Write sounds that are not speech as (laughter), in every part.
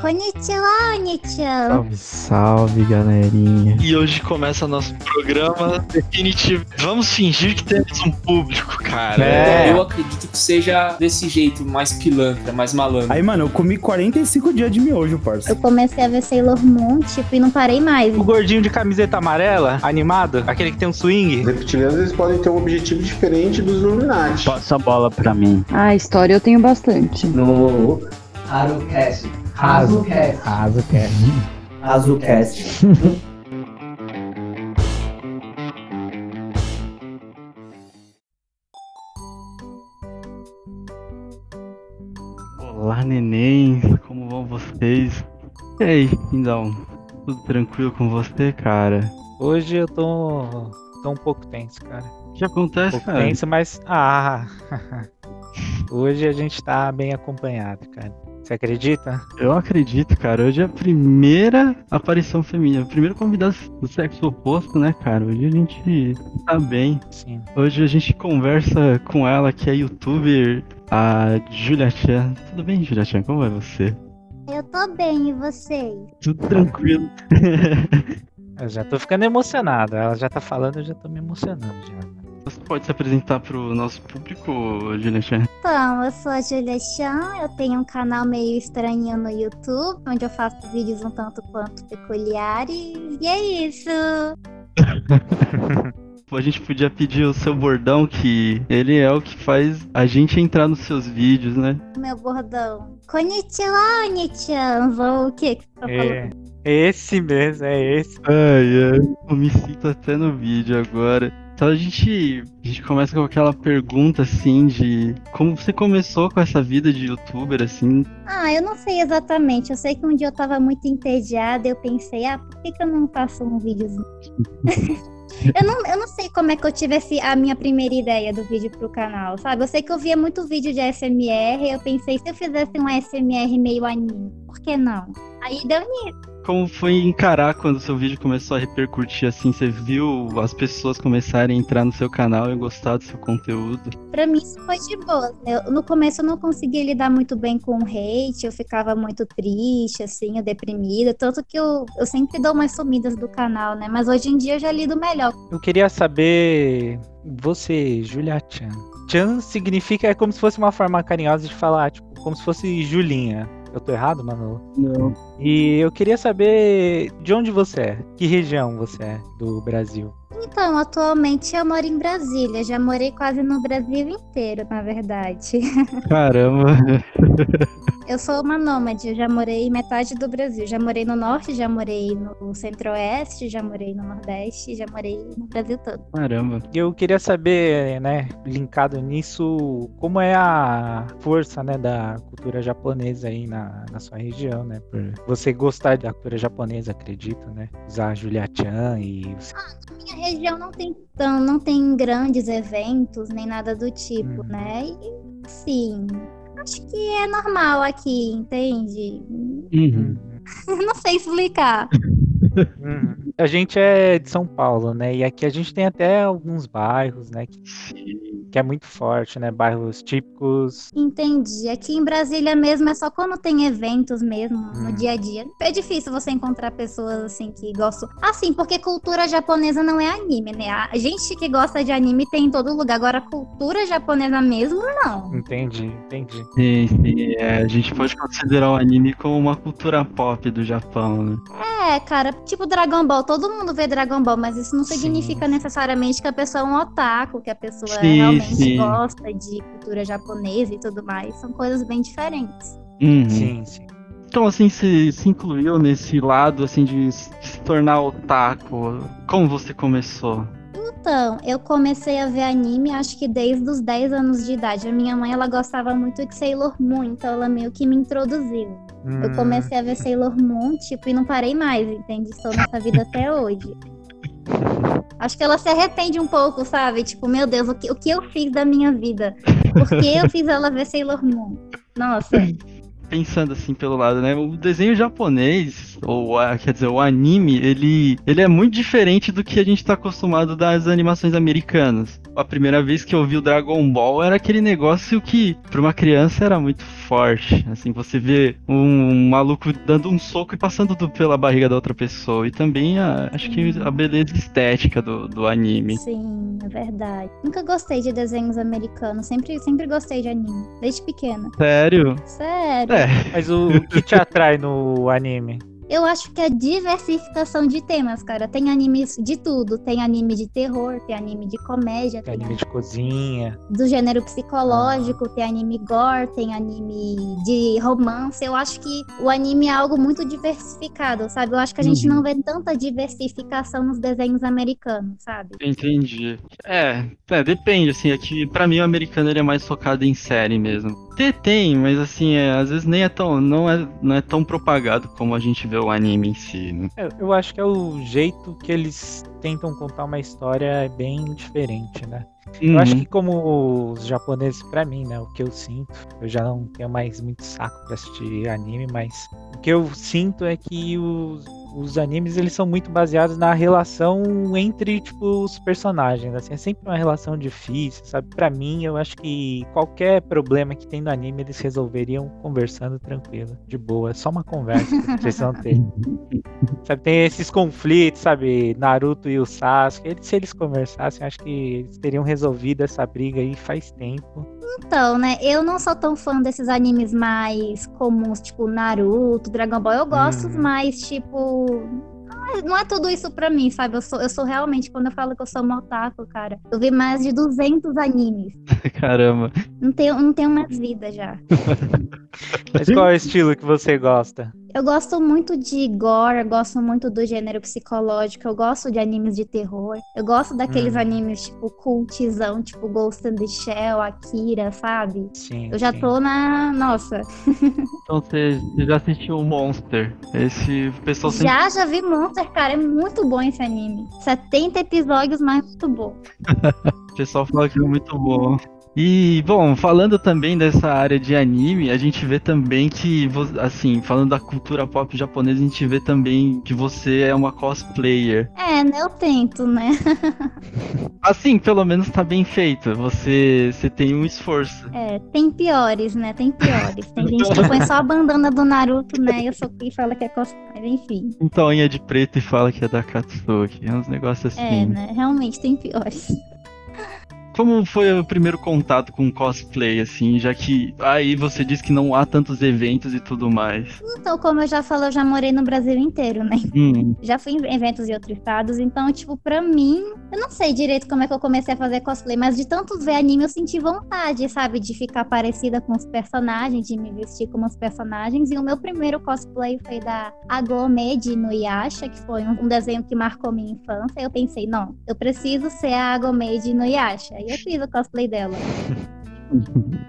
Konnichiwa, Nichan. Salve, salve, galerinha. E hoje começa nosso programa definitivo. Vamos fingir que temos um público, cara. É. Eu acredito que seja desse jeito, mais pilantra, mais malandro. Aí, mano, eu comi 45 dias de miojo, parça. Eu comecei a ver Sailor Moon, tipo, e não parei mais. O gordinho de camiseta amarela, animado, aquele que tem um swing. Os reptilianos eles podem ter um objetivo diferente dos Illuminati. Passa a bola pra mim. Ah, história eu tenho bastante. no Harucast. Hazucast. Raso quer. Hazucast. (laughs) Olá, neném. Como vão vocês? E aí, então, tudo tranquilo com você, cara? Hoje eu tô, tô um pouco tenso, cara. O que Um acontece, pouco cara? tenso, mas. Ah! (laughs) Hoje a gente tá bem acompanhado, cara. Você acredita? Eu acredito, cara. Hoje é a primeira aparição feminina, o primeiro convidado do sexo oposto, né, cara? Hoje a gente tá bem. Sim. Hoje a gente conversa com ela, que é youtuber, a Julia Chan. Tudo bem, Julia Chan? Como vai você? Eu tô bem, e vocês? Tudo tranquilo. (laughs) Eu já tô ficando emocionado. Ela já tá falando, eu já tô me emocionando já. Você pode se apresentar pro nosso público, Julia Chan? Então, eu sou a Julia Chan, eu tenho um canal meio estranho no YouTube, onde eu faço vídeos um tanto quanto peculiares. E é isso! (laughs) A gente podia pedir o seu bordão, que ele é o que faz a gente entrar nos seus vídeos, né? Meu bordão. Konnichiwa, Nichan. Ou o que que você tá falando? É, esse mesmo, é esse. Ai, ai, eu me sinto até no vídeo agora. Então a gente, a gente começa com aquela pergunta assim de como você começou com essa vida de youtuber assim? Ah, eu não sei exatamente. Eu sei que um dia eu tava muito entediada e eu pensei, ah, por que, que eu não faço um videozinho? (laughs) eu, não, eu não sei como é que eu tive esse- a minha primeira ideia do vídeo pro canal, sabe? Eu sei que eu via muito vídeo de SMR e eu pensei, se eu fizesse um SMR meio anime, por que não? Aí deu nisso. Como foi encarar quando o seu vídeo começou a repercutir assim? Você viu as pessoas começarem a entrar no seu canal e gostar do seu conteúdo? Pra mim isso foi de boa. Eu- no começo eu não conseguia lidar muito bem com o hate, eu ficava muito triste, assim, eu deprimida. Tanto que eu, eu sempre dou umas sumidas do canal, né? Mas hoje em dia eu já lido melhor. Eu queria saber. Você, Julia Chan. Chan significa. É como se fosse uma forma carinhosa de falar, tipo, como se fosse Julinha. Eu tô errado, Manolo? Não. E eu queria saber de onde você é. Que região você é do Brasil? Então, atualmente eu moro em Brasília. Já morei quase no Brasil inteiro, na verdade. (laughs) Caramba. Eu sou uma nômade, eu já morei metade do Brasil. Já morei no norte, já morei no centro-oeste, já morei no nordeste, já morei no Brasil todo. Caramba. E eu queria saber, né, linkado nisso, como é a força, né, da cultura japonesa aí na, na sua região, né? Por você gostar da cultura japonesa, acredito, né? Usar Julia Chan e Minha região não tem tão, não tem grandes eventos nem nada do tipo, Hum. né? E sim, acho que é normal aqui, entende? Uhum. (laughs) não sei explicar. Uhum. A gente é de São Paulo, né? E aqui a gente tem até alguns bairros, né? Que, que é muito forte, né? Bairros típicos. Entendi. Aqui em Brasília mesmo é só quando tem eventos mesmo, no Hum. dia a dia. É difícil você encontrar pessoas assim que gostam. Assim, porque cultura japonesa não é anime, né? A gente que gosta de anime tem em todo lugar. Agora, cultura japonesa mesmo, não. Entendi, entendi. Sim, sim. É, a gente pode considerar o anime como uma cultura pop do Japão, né? É, cara, tipo Dragon Ball, todo mundo vê Dragon Ball, mas isso não Sim. significa necessariamente que a pessoa é um otaku, que a pessoa Sim, realmente sim. gosta de cultura japonesa e tudo mais. São coisas bem diferentes. Uhum. Sim, sim. Então, assim, você se incluiu nesse lado, assim, de se tornar otaku. Como você começou? Então, eu comecei a ver anime acho que desde os 10 anos de idade. A minha mãe, ela gostava muito de Sailor Moon, então ela meio que me introduziu. Eu Hum, comecei a ver Sailor Moon, tipo, e não parei mais, entende? Estou nessa vida até hoje. Acho que ela se arrepende um pouco, sabe? Tipo, meu Deus, o que, o que eu fiz da minha vida? Por que eu fiz ela ver Sailor Moon? Nossa, pensando assim pelo lado, né? O desenho japonês, ou a- quer dizer, o anime, ele, ele é muito diferente do que a gente tá acostumado das animações americanas. a primeira vez que eu vi o Dragon Ball era aquele negócio que, pra uma criança, era muito forte. Assim, você vê um, maluco dando um soco e passando do- pela barriga da outra pessoa. E também, a- acho que a beleza estética do, do anime. Sim, é verdade. Nunca gostei de desenhos americanos. Sempre, sempre gostei de anime. Desde pequena. Sério? Sério. É, Mas o, o que te atrai no anime? Eu acho que é diversificação de temas, cara. Tem animes de tudo. Tem anime de terror, tem anime de comédia, Tem tem anime de cozinha. do gênero psicológico, tem anime gore, tem anime de romance. Eu acho que o anime é algo muito diversificado, sabe? Eu acho que a gente Uhum. não vê tanta diversificação nos desenhos americanos, sabe? entendi. É, é, depende, assim, aqui pra mim o americano ele é mais focado em série mesmo. Tem, tem, mas assim, é, às vezes nem é tão, não é, não é tão propagado como a gente vê o anime em si, né? Eu, eu acho que é o jeito que eles tentam contar uma história é bem diferente, né? Eu acho Uhum. que como os japoneses, pra mim, né, o que eu sinto, eu já não tenho mais muito saco pra assistir anime, mas o que eu sinto é que os, os animes eles são muito baseados na relação entre tipo os personagens, assim, é sempre uma relação difícil, sabe? Pra mim, eu acho que qualquer problema que tem no anime eles resolveriam conversando tranquilo, de boa, é só uma conversa que vocês vão ter. (laughs) Sabe, tem esses conflitos, sabe? Naruto e o Sasuke. Eles, se eles conversassem, acho que eles teriam resolvido essa briga aí faz tempo. Então, né, eu não sou tão fã desses animes mais comuns, tipo Naruto, Dragon Ball. Eu gosto, Uhum. mas, tipo. não é- tudo isso pra mim, sabe? Eu sou, eu sou realmente, quando eu falo que eu sou um otaku, cara, eu vi mais de 200 animes. (laughs) Caramba. Não tenho, não tenho mais vida já. (laughs) Mas qual é o estilo que você gosta? Eu gosto muito de gore, eu gosto muito do gênero psicológico, eu gosto de animes de terror. Eu gosto daqueles Hum. animes, tipo, cultizão, tipo Ghost in the Shell, Akira, sabe? Sim. Eu já sim. tô na. Nossa. (laughs) Então você, já assistiu o Monster. Esse pessoal sempre. Já, já vi Monster, cara. É muito bom esse anime. 70 episódios, mas muito bom. (laughs) O pessoal fala que é muito bom. E, bom, falando também dessa área de anime, a gente vê também que, assim, falando da cultura pop japonesa, a gente vê também que você é uma cosplayer. É, né? Eu tento, né? (laughs) Assim, pelo menos tá bem feito. Você, você tem um esforço. É, tem piores, né? Tem piores. Tem gente que põe só a bandana do Naruto, né? Eu sou e fala que é cosplay, mas enfim. Então, unha de preto e fala que é da Katsuki. É uns negócios assim. É, né? Realmente tem piores. Como foi o primeiro contato com cosplay, assim, já que aí você diz que não há tantos eventos e tudo mais? Então, como eu já falei, eu já morei no Brasil inteiro, né? Hum, Já fui em eventos em outros estados, então, tipo, pra mim, eu não sei direito como é que eu comecei a fazer cosplay, mas de tanto ver anime eu senti vontade, sabe? De ficar parecida com os personagens, de me vestir como os personagens. E o meu primeiro cosplay foi da Agome de Inuyasha, que foi um um desenho que marcou minha infância. Eu pensei, não, eu preciso ser a Agome de Inuyasha. E eu fiz o cosplay dela. (laughs)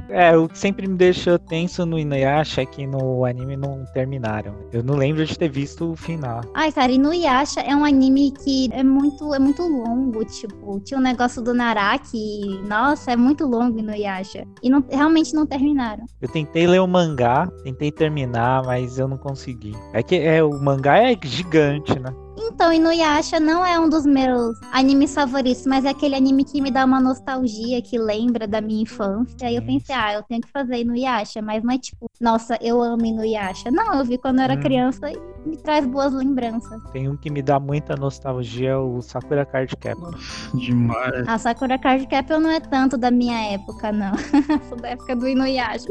É, o que sempre me deixou tenso no Inuyasha é que no anime não terminaram. Eu não lembro de ter visto o final. Ai, cara, Inuyasha é um anime que é muito, é muito longo, tipo, tinha um negócio do Naraki, nossa, é muito longo Inuyasha. E não, realmente não terminaram. Eu tentei ler o mangá, tentei terminar, mas eu não consegui. É que é, o mangá é gigante, né? Então, Inuyasha não é um dos meus animes favoritos, mas é aquele anime que me dá uma nostalgia, que lembra da minha infância. Aí eu pensei, ah, eu tenho que fazer Inuyasha, mas não é tipo, nossa, eu amo Inuyasha. Não, eu vi quando eu era Hum. criança e me traz boas lembranças. Tem um que me dá muita nostalgia, o Sakura Card Captor. demais. A Sakura Card Captor não é tanto da minha época, não. (laughs) Sou da época do Inuyasha.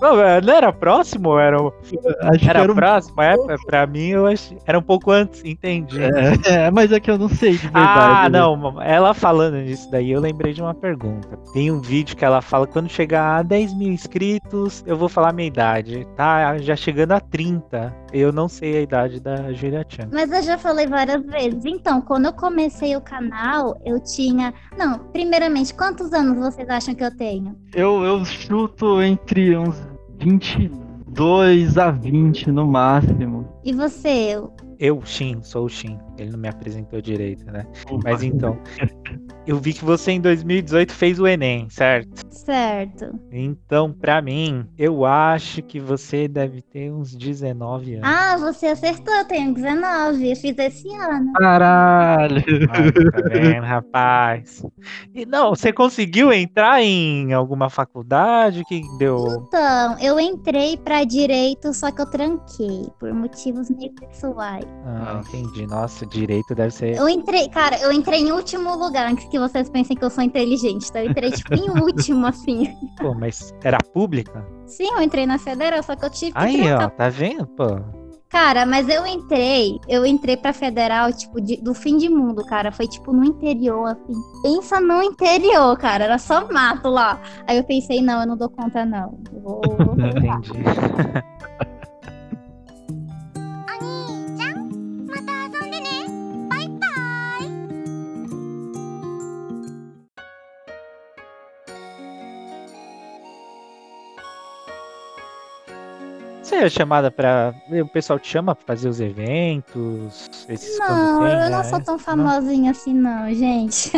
Não, é, não era próximo? Era, Acho era era um... próximo? É, pra mim, eu achei, era um pouco antes, entendi. É, (laughs) é, mas é que eu não sei de verdade. Ah, né? não, ela falando nisso daí, eu lembrei de uma pergunta. Tem um vídeo que ela fala, quando chegar a 10 mil inscritos, eu vou falar a minha idade. Tá já chegando a 30. Eu não sei a idade da Julia Chan. Mas eu já falei várias vezes. Então, quando eu comecei o canal, eu tinha. Não, primeiramente, quantos anos vocês acham que eu tenho? Eu, eu chuto entre uns 22 a 20 no máximo. E você? Eu, Shin, sou o Shin. Ele não me apresentou direito, né? Mas então. (laughs) Eu vi que você em 2018 fez o Enem, certo? Certo. Então, pra mim, eu acho que você deve ter uns 19 anos. Ah, você acertou, eu tenho 19. Eu fiz esse ano. Caralho! Ai, tá vendo, rapaz? E não, você conseguiu entrar em alguma faculdade? O que deu? Então, eu entrei pra direito, só que eu tranquei por motivos meio pessoais. Ah, entendi. Nossa, direito deve ser. Eu entrei, cara, eu entrei em último lugar, antes que vocês pensem que eu sou inteligente, então eu entrei, tipo, em (laughs) último, assim. Pô, mas era pública? Sim, eu entrei na federal, só que eu tive que Aí, ó, tá vendo, pô? Cara, mas eu entrei, eu entrei pra federal, tipo, de- do fim de mundo, cara. Foi tipo no interior, assim. Pensa no interior, cara. Era só mato lá. Aí eu pensei, não, eu não dou conta, não. Eu Vou, (laughs) vou. Entendi. (laughs) Você é chamada pra. O pessoal te chama pra fazer os eventos? Esses Não, tem, eu não né? sou tão famosinha assim, não, gente.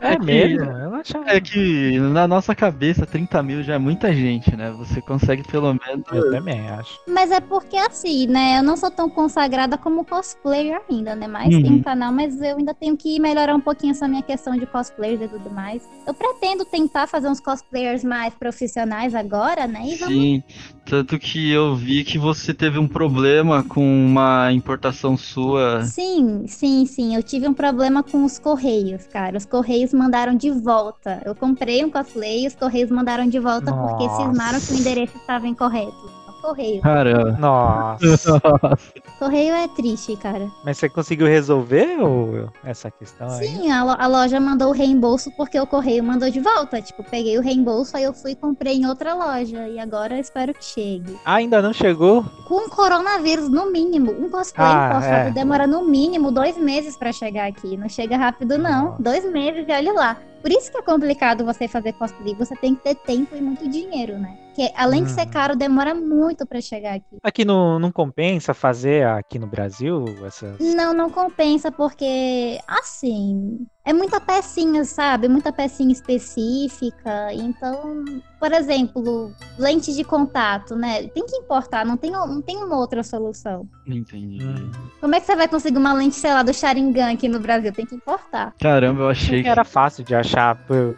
É É que- mesmo? Eu achava. É que na nossa cabeça 30 mil já é muita gente, né? Você consegue pelo menos. Eu também acho. Mas é porque assim, né? Eu não sou tão consagrada como cosplayer ainda, né? Mas Uhum. tem um canal, mas eu ainda tenho que melhorar um pouquinho essa minha questão de cosplayers e tudo mais. Eu pretendo tentar fazer uns cosplayers mais profissionais agora, né? E vamos Sim, tanto que eu vi que você teve um problema com uma importação sua. Sim, sim, sim. Eu tive um problema com os correios, cara. Os correios mandaram de volta. Eu comprei um cosplay e os correios mandaram de volta porque Nossa. cismaram que o endereço estava incorreto. Correio. Caramba. Nossa. (laughs) Correio é triste, cara. Mas você conseguiu resolver ou essa questão aí? Sim, a, lo- a loja mandou o reembolso porque o correio mandou de volta. Tipo, peguei o reembolso, aí eu fui e comprei em outra loja. E agora eu espero que chegue. Ah, ainda não chegou? Com coronavírus, no mínimo, um cosplay Ah, importado é. demora no mínimo dois meses pra chegar aqui. Não chega rápido, não. Nossa. Dois meses e olha lá. Por isso que é complicado você fazer cosplay. Você tem que ter tempo e muito dinheiro, né? Porque além de ser Uhum. caro, demora muito pra chegar aqui. Aqui não, não compensa fazer aqui no Brasil essas. Não, não compensa, porque, assim, é muita pecinha, sabe? Muita pecinha específica. Então, por exemplo, lente de contato, né? Tem que importar, não tem, não tem uma outra solução. Entendi. Hum. Como é que você vai conseguir uma lente, sei lá, do Sharingan aqui no Brasil? Tem que importar. Caramba, eu Achei que que. era fácil de achar pela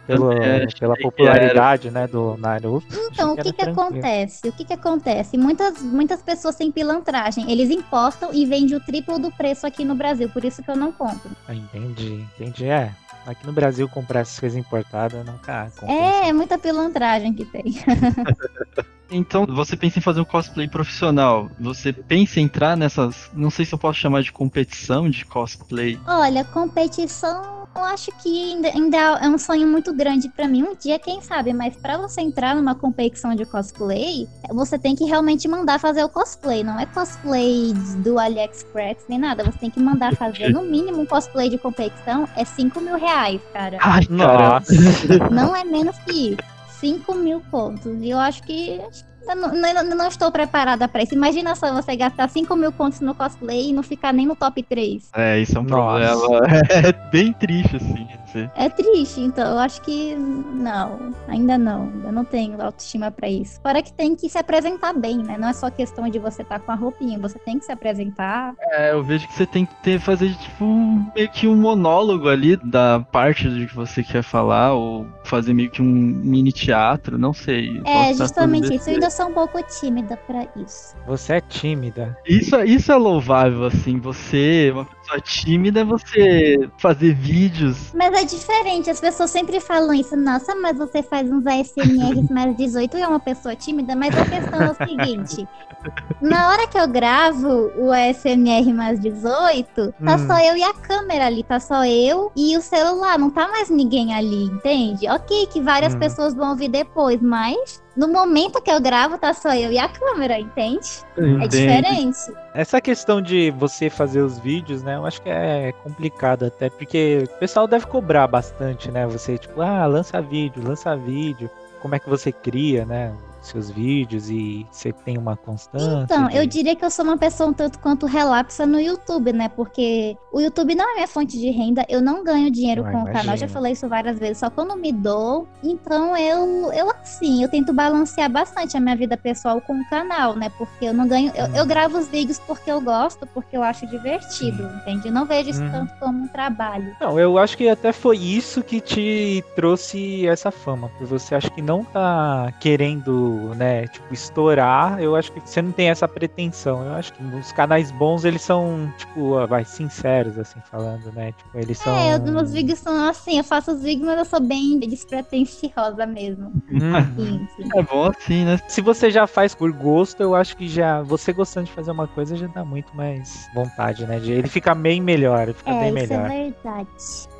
que popularidade né, do Naruto. Então, o que que acontece? O que que acontece? Muitas, muitas pessoas têm pilantragem. Eles importam e vendem o triplo do preço aqui no Brasil. Por isso que eu não compro. Ah, entendi, entendi. É. Aqui no Brasil comprar essas coisas importadas não cara. É, é muita pilantragem que tem. (laughs) Então, você pensa em fazer um cosplay profissional. Você pensa em entrar nessas. Não sei se eu posso chamar de competição de cosplay. Olha, competição, eu acho que ainda, ainda é um sonho muito grande pra mim. Um dia, quem sabe, mas pra você entrar numa competição de cosplay, você tem que realmente mandar fazer o cosplay. Não é cosplay do AliExpress nem nada. Você tem que mandar (laughs) fazer. No mínimo, um cosplay de competição é 5 mil reais, cara. Ai. Nossa. Não é menos que isso. 5 mil contos. E eu acho que. acho que eu não, não- não estou preparada pra isso. Imagina só você gastar 5 mil contos no cosplay e não ficar nem no top 3. É, isso é um Nossa. problema. (laughs) É bem triste, assim. É triste, então eu acho que não, ainda não, ainda não tenho autoestima pra isso. Fora que tem que se apresentar bem, né? Não é só questão de você estar com a roupinha, você tem que se apresentar. É, eu vejo que você tem que ter, fazer, tipo, um- meio que um monólogo ali da parte do que você quer falar, ou fazer meio que um mini teatro, não sei. É justamente isso. Eu ainda sou um pouco tímida pra isso. Você é tímida. Isso, é- isso é louvável, assim. Você, uma pessoa tímida, você fazer vídeos. Mas é diferente, as pessoas sempre falam isso. Nossa, mas você faz uns ASMRs (laughs) mais 18 e é uma pessoa tímida. Mas a questão é o seguinte: na hora que eu gravo o ASMR mais 18, tá Hum. só eu e a câmera ali, tá só eu e o celular, não tá mais ninguém ali, entende? Ok, que várias Hum. pessoas vão ouvir depois, mas no momento que eu gravo, tá só eu e a câmera, entende? É diferente. Essa questão de você fazer os vídeos, né? Eu acho que é complicado até, porque o pessoal deve cobrar bastante, né? Você, tipo, ah, lança vídeo, lança vídeo. Como é que você cria, né? Seus vídeos e você tem uma constância? Então, de- eu diria que eu sou uma pessoa um tanto quanto relapsa no YouTube, né? Porque o YouTube não é minha fonte de renda, eu não ganho dinheiro Ah, com o canal, já falei isso várias vezes, só quando me dou. Então eu, eu assim, eu tento balancear bastante a minha vida pessoal com o canal, né? Porque eu não ganho. Eu, eu Hum. gravo os vídeos porque eu gosto, porque eu acho divertido, entende? Eu não vejo isso Uhum. tanto como um trabalho. Não, eu acho que até foi isso que te trouxe essa fama. Por você acho que não tá querendo, né, tipo, estourar. Eu acho que você não tem essa pretensão. Eu acho que os canais bons, eles são, tipo, vai, sinceros, assim, falando, né? Tipo, eles são. É, os meus vídeos são assim, eu faço os vídeos, mas eu sou bem despretensiosa mesmo. Hum. É bom assim, né? Se você já faz por gosto, eu acho que já. Você gostando de fazer uma coisa já dá muito mais vontade, né? De, ele fica bem melhor, ele fica É, bem isso melhor. é verdade.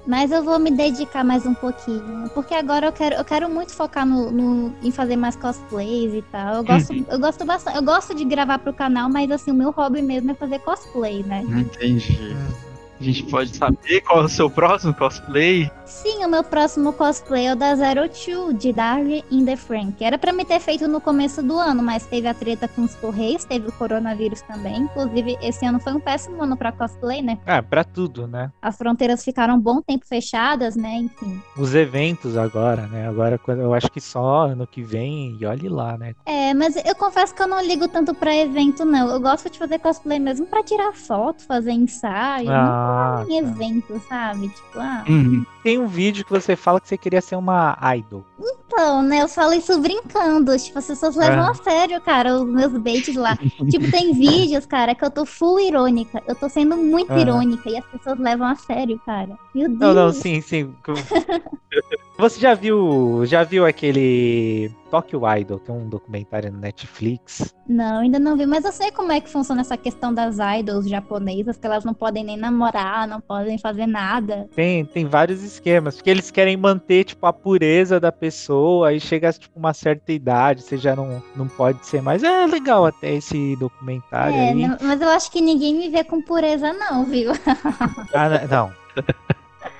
Mas eu vou me dedicar mais um pouquinho. Porque agora eu quero, eu quero muito focar no, no- em fazer mais cosplays e tal. Eu gosto, eu gosto bastante. Eu gosto de gravar pro canal, mas assim, o meu hobby mesmo é fazer cosplay, né? Entendi. A gente pode saber qual é o seu próximo cosplay? Sim, o meu próximo cosplay é o da Zero Two, de Darling in the Frank. Era pra me ter feito no começo do ano, mas teve a treta com os Correios, teve o coronavírus também. Inclusive, esse ano foi um péssimo ano pra cosplay, né? Ah, pra tudo, né? As fronteiras ficaram um bom tempo fechadas, né? Enfim. Os eventos agora, né? Agora quando- eu acho que só ano que vem, e olhe lá, né? É, mas eu confesso que eu não ligo tanto pra evento, não. Eu gosto de fazer cosplay mesmo pra tirar foto, fazer ensaio. Ah, não em tá. evento, sabe? Tipo, ah. Uhum. Tem um vídeo que você fala que você queria ser uma idol. Então, né? Eu falo isso brincando. Tipo, as pessoas levam É. a sério, cara, os meus baits lá. (laughs) tipo, tem vídeos, cara, que eu tô full irônica. Eu tô sendo muito Ah. irônica e as pessoas levam a sério, cara. Meu Deus. Não, não, sim, sim. (laughs) (laughs) Você já viu, já viu aquele Tokyo Idol, que é um documentário no Netflix? Não, ainda não vi, mas eu sei como é que funciona essa questão das idols japonesas, que elas não podem nem namorar, não podem fazer nada. Tem, tem vários esquemas, porque eles querem manter, tipo, a pureza da pessoa, aí chega, tipo, uma certa idade, você já não, não pode ser mais. É legal até esse documentário É, aí. né, mas eu acho que ninguém me vê com pureza, não, viu? Ah, né, não. (laughs)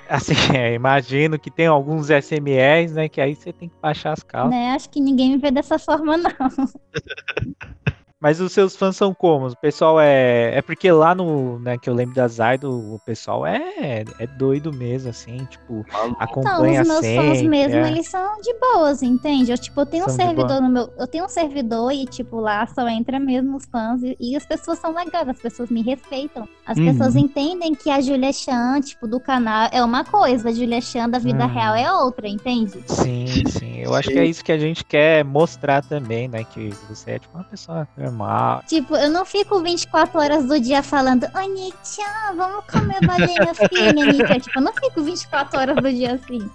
Assim, (laughs) é, imagino que tem alguns SMRs, né, que aí você tem que baixar as calças. né? Acho que ninguém me vê dessa forma, não. (laughs) Mas os seus fãs são como? O pessoal é. É porque lá no. Né, que eu lembro das idol, o pessoal é, é doido mesmo, assim, tipo, Então, acompanha os meus sempre. fãs mesmo, é. eles são de boas, entende? Eu, tipo, eu tenho um São de servidor no meu. Eu tenho um servidor e, tipo, lá só entra mesmo os fãs. E, e as pessoas são legais, as pessoas me respeitam. As Uhum. pessoas entendem que a Julia Chan, tipo, do canal é uma coisa, a Julia Chan da vida Uhum. real é outra, entende? Sim, sim. Eu acho que é isso que a gente quer mostrar também, né? Que você é tipo uma pessoa normal. Tipo, eu não fico 24 horas do dia falando, Nichan, vamos comer balinha fina, Nichan. (laughs) Tipo, eu não fico 24 horas do dia assim.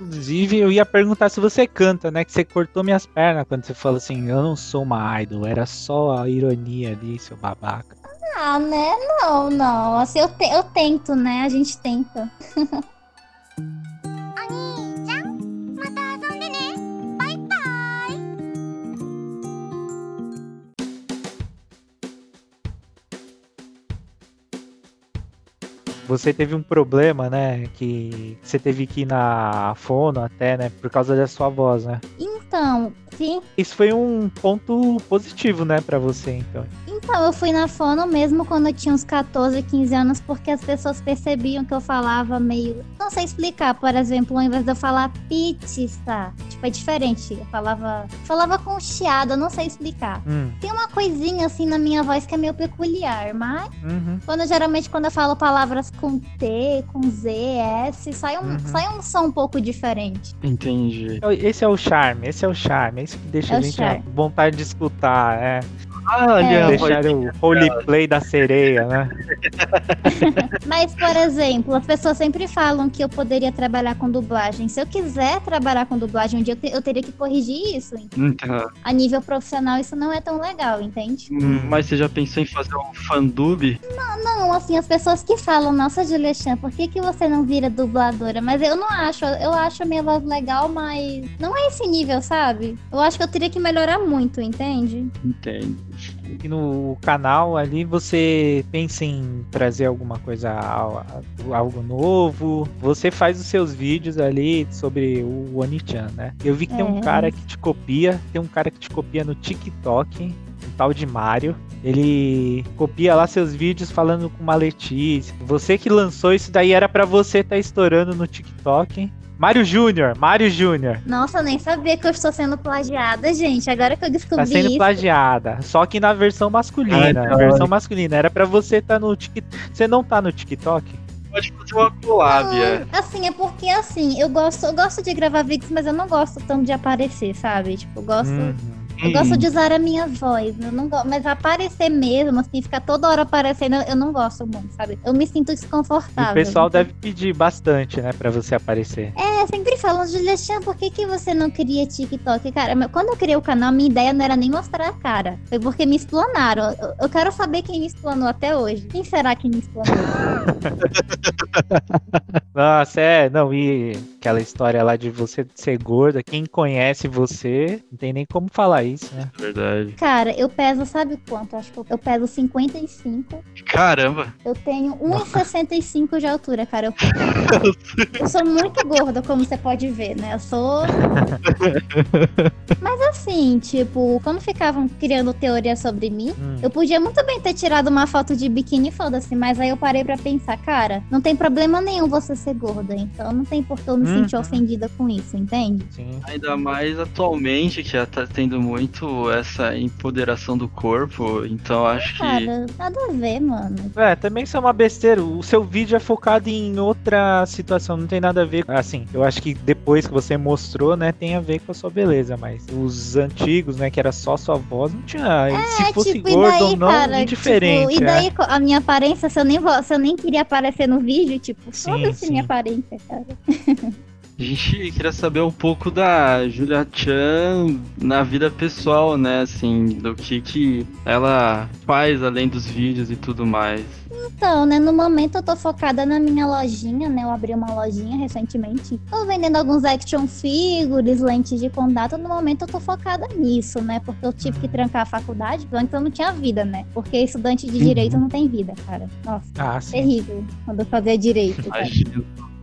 Inclusive, eu ia perguntar se você canta, né? Que você cortou minhas pernas quando você falou assim, eu não sou uma idol, era só a ironia ali, seu babaca. Ah, né? Não, não. Assim, eu, te- eu tento, né? A gente tenta. (laughs) Você teve um problema, né? Que você teve que ir na fono até, né? Por causa da sua voz, né? Então, sim. Isso foi um ponto positivo, né, pra você, então. Então, eu fui na fono mesmo quando eu tinha uns 14, 15 anos, porque as pessoas percebiam que eu falava meio. Não sei explicar, por exemplo, ao invés de eu falar pizza, tipo, é diferente. Eu falava. Falava com chiado, eu não sei explicar. Hum, Tem uma coisinha assim na minha voz que é meio peculiar, mas uhum. quando geralmente quando eu falo palavras com T, com Z, S, sai um, Uhum. sai um som um pouco diferente. Entendi. Esse é o charme, esse é o charme, é isso que deixa É a gente com vontade de escutar, é. Ah, ali É. a voz Deixar o roleplay da sereia, né? (laughs) Mas, por exemplo, as pessoas sempre falam que eu poderia trabalhar com dublagem. Se eu quiser trabalhar com dublagem um dia, eu, te- eu teria que corrigir isso. Então, A nível profissional, isso não é tão legal, entende? hum, mas você já pensou em fazer um fandub? Não, assim, as pessoas que falam, nossa, Julia Chan, por que, que você não vira dubladora? Mas eu não acho, eu acho a minha voz legal, mas não é esse nível, sabe? Eu acho que eu teria que melhorar muito, entende? Entendo. Que no canal ali você pensa em trazer alguma coisa, al- algo novo. Você faz os seus vídeos ali sobre o Oni-chan, né? Eu vi que tem um É. cara que te copia, tem um cara que te copia no TikTok, um tal de Mário. Ele copia lá seus vídeos falando com uma Letícia. Você que lançou isso daí era pra você estar estourando no TikTok. Mário Júnior, Mário Júnior. Nossa, eu nem sabia que eu estou sendo plagiada, gente. Agora que eu descobri Tá sendo isso. plagiada. Só que na versão masculina. Ai, na da versão masculina. Era pra você estar no TikTok. Você não tá no TikTok? Pode fazer uma collab, é. Assim, é porque assim, eu gosto, eu gosto de gravar vídeos, mas eu não gosto tanto de aparecer, sabe? Tipo, eu gosto. Uhum. Eu gosto de usar a minha voz, eu não gosto, mas aparecer mesmo, assim, ficar toda hora aparecendo, eu não gosto muito, sabe? Eu me sinto E desconfortável. o pessoal deve pedir bastante, né, pra você aparecer. É, sempre falam, Juliana, por que, que você não cria TikTok? Cara, quando eu criei o canal, minha ideia não era nem mostrar a cara. Foi porque me explanaram. Eu, eu quero saber quem me explanou até hoje. Quem será que me explanou? (laughs) Nossa, é, não, e aquela história lá de você ser gorda, quem conhece você, não tem nem como falar isso, né? Verdade. Cara, eu peso, sabe quanto? Acho que eu, peso 55. Caramba. Eu tenho 1,65 de altura, cara. Eu, (laughs) eu sou muito gorda, como você pode ver, né? Eu sou. (laughs) Mas assim, tipo, quando ficavam criando teoria sobre mim, Hum. eu podia muito bem ter tirado uma foto de biquíni e foda-se, mas aí eu parei pra pensar, cara, não tem problema nenhum você ser gorda, então não tem por que eu me. Sentir ofendida com isso, entende? Sim. Ainda mais atualmente, que já tá tendo muito essa empoderação do corpo, então acho que. Cara, nada a ver, mano. É, também isso é uma besteira. O seu vídeo é focado em outra situação, não tem nada a ver. Assim, eu acho que depois que você mostrou, né, tem a ver com a sua beleza, mas os antigos, né, que era só sua voz, não tinha. se fosse tipo, gordo daí, ou não, cara, indiferente. tipo, e é. daí co- a minha aparência, se eu nem, se eu nem queria aparecer no vídeo, tipo, foda-se minha aparência, cara. (laughs) A gente queria saber um pouco da Julia Chan na vida pessoal, né? Assim, do que, que ela faz além dos vídeos e tudo mais. Então, né, no momento eu tô focada na minha lojinha, né? Eu abri uma lojinha recentemente. Tô vendendo alguns action figures, lentes de contato. No momento eu tô focada nisso, né? Porque eu tive que trancar a faculdade, porque antes eu não tinha vida, né? Porque estudante de direito não tem vida, cara. Nossa, Ah, terrível quando eu fazia direito. cara.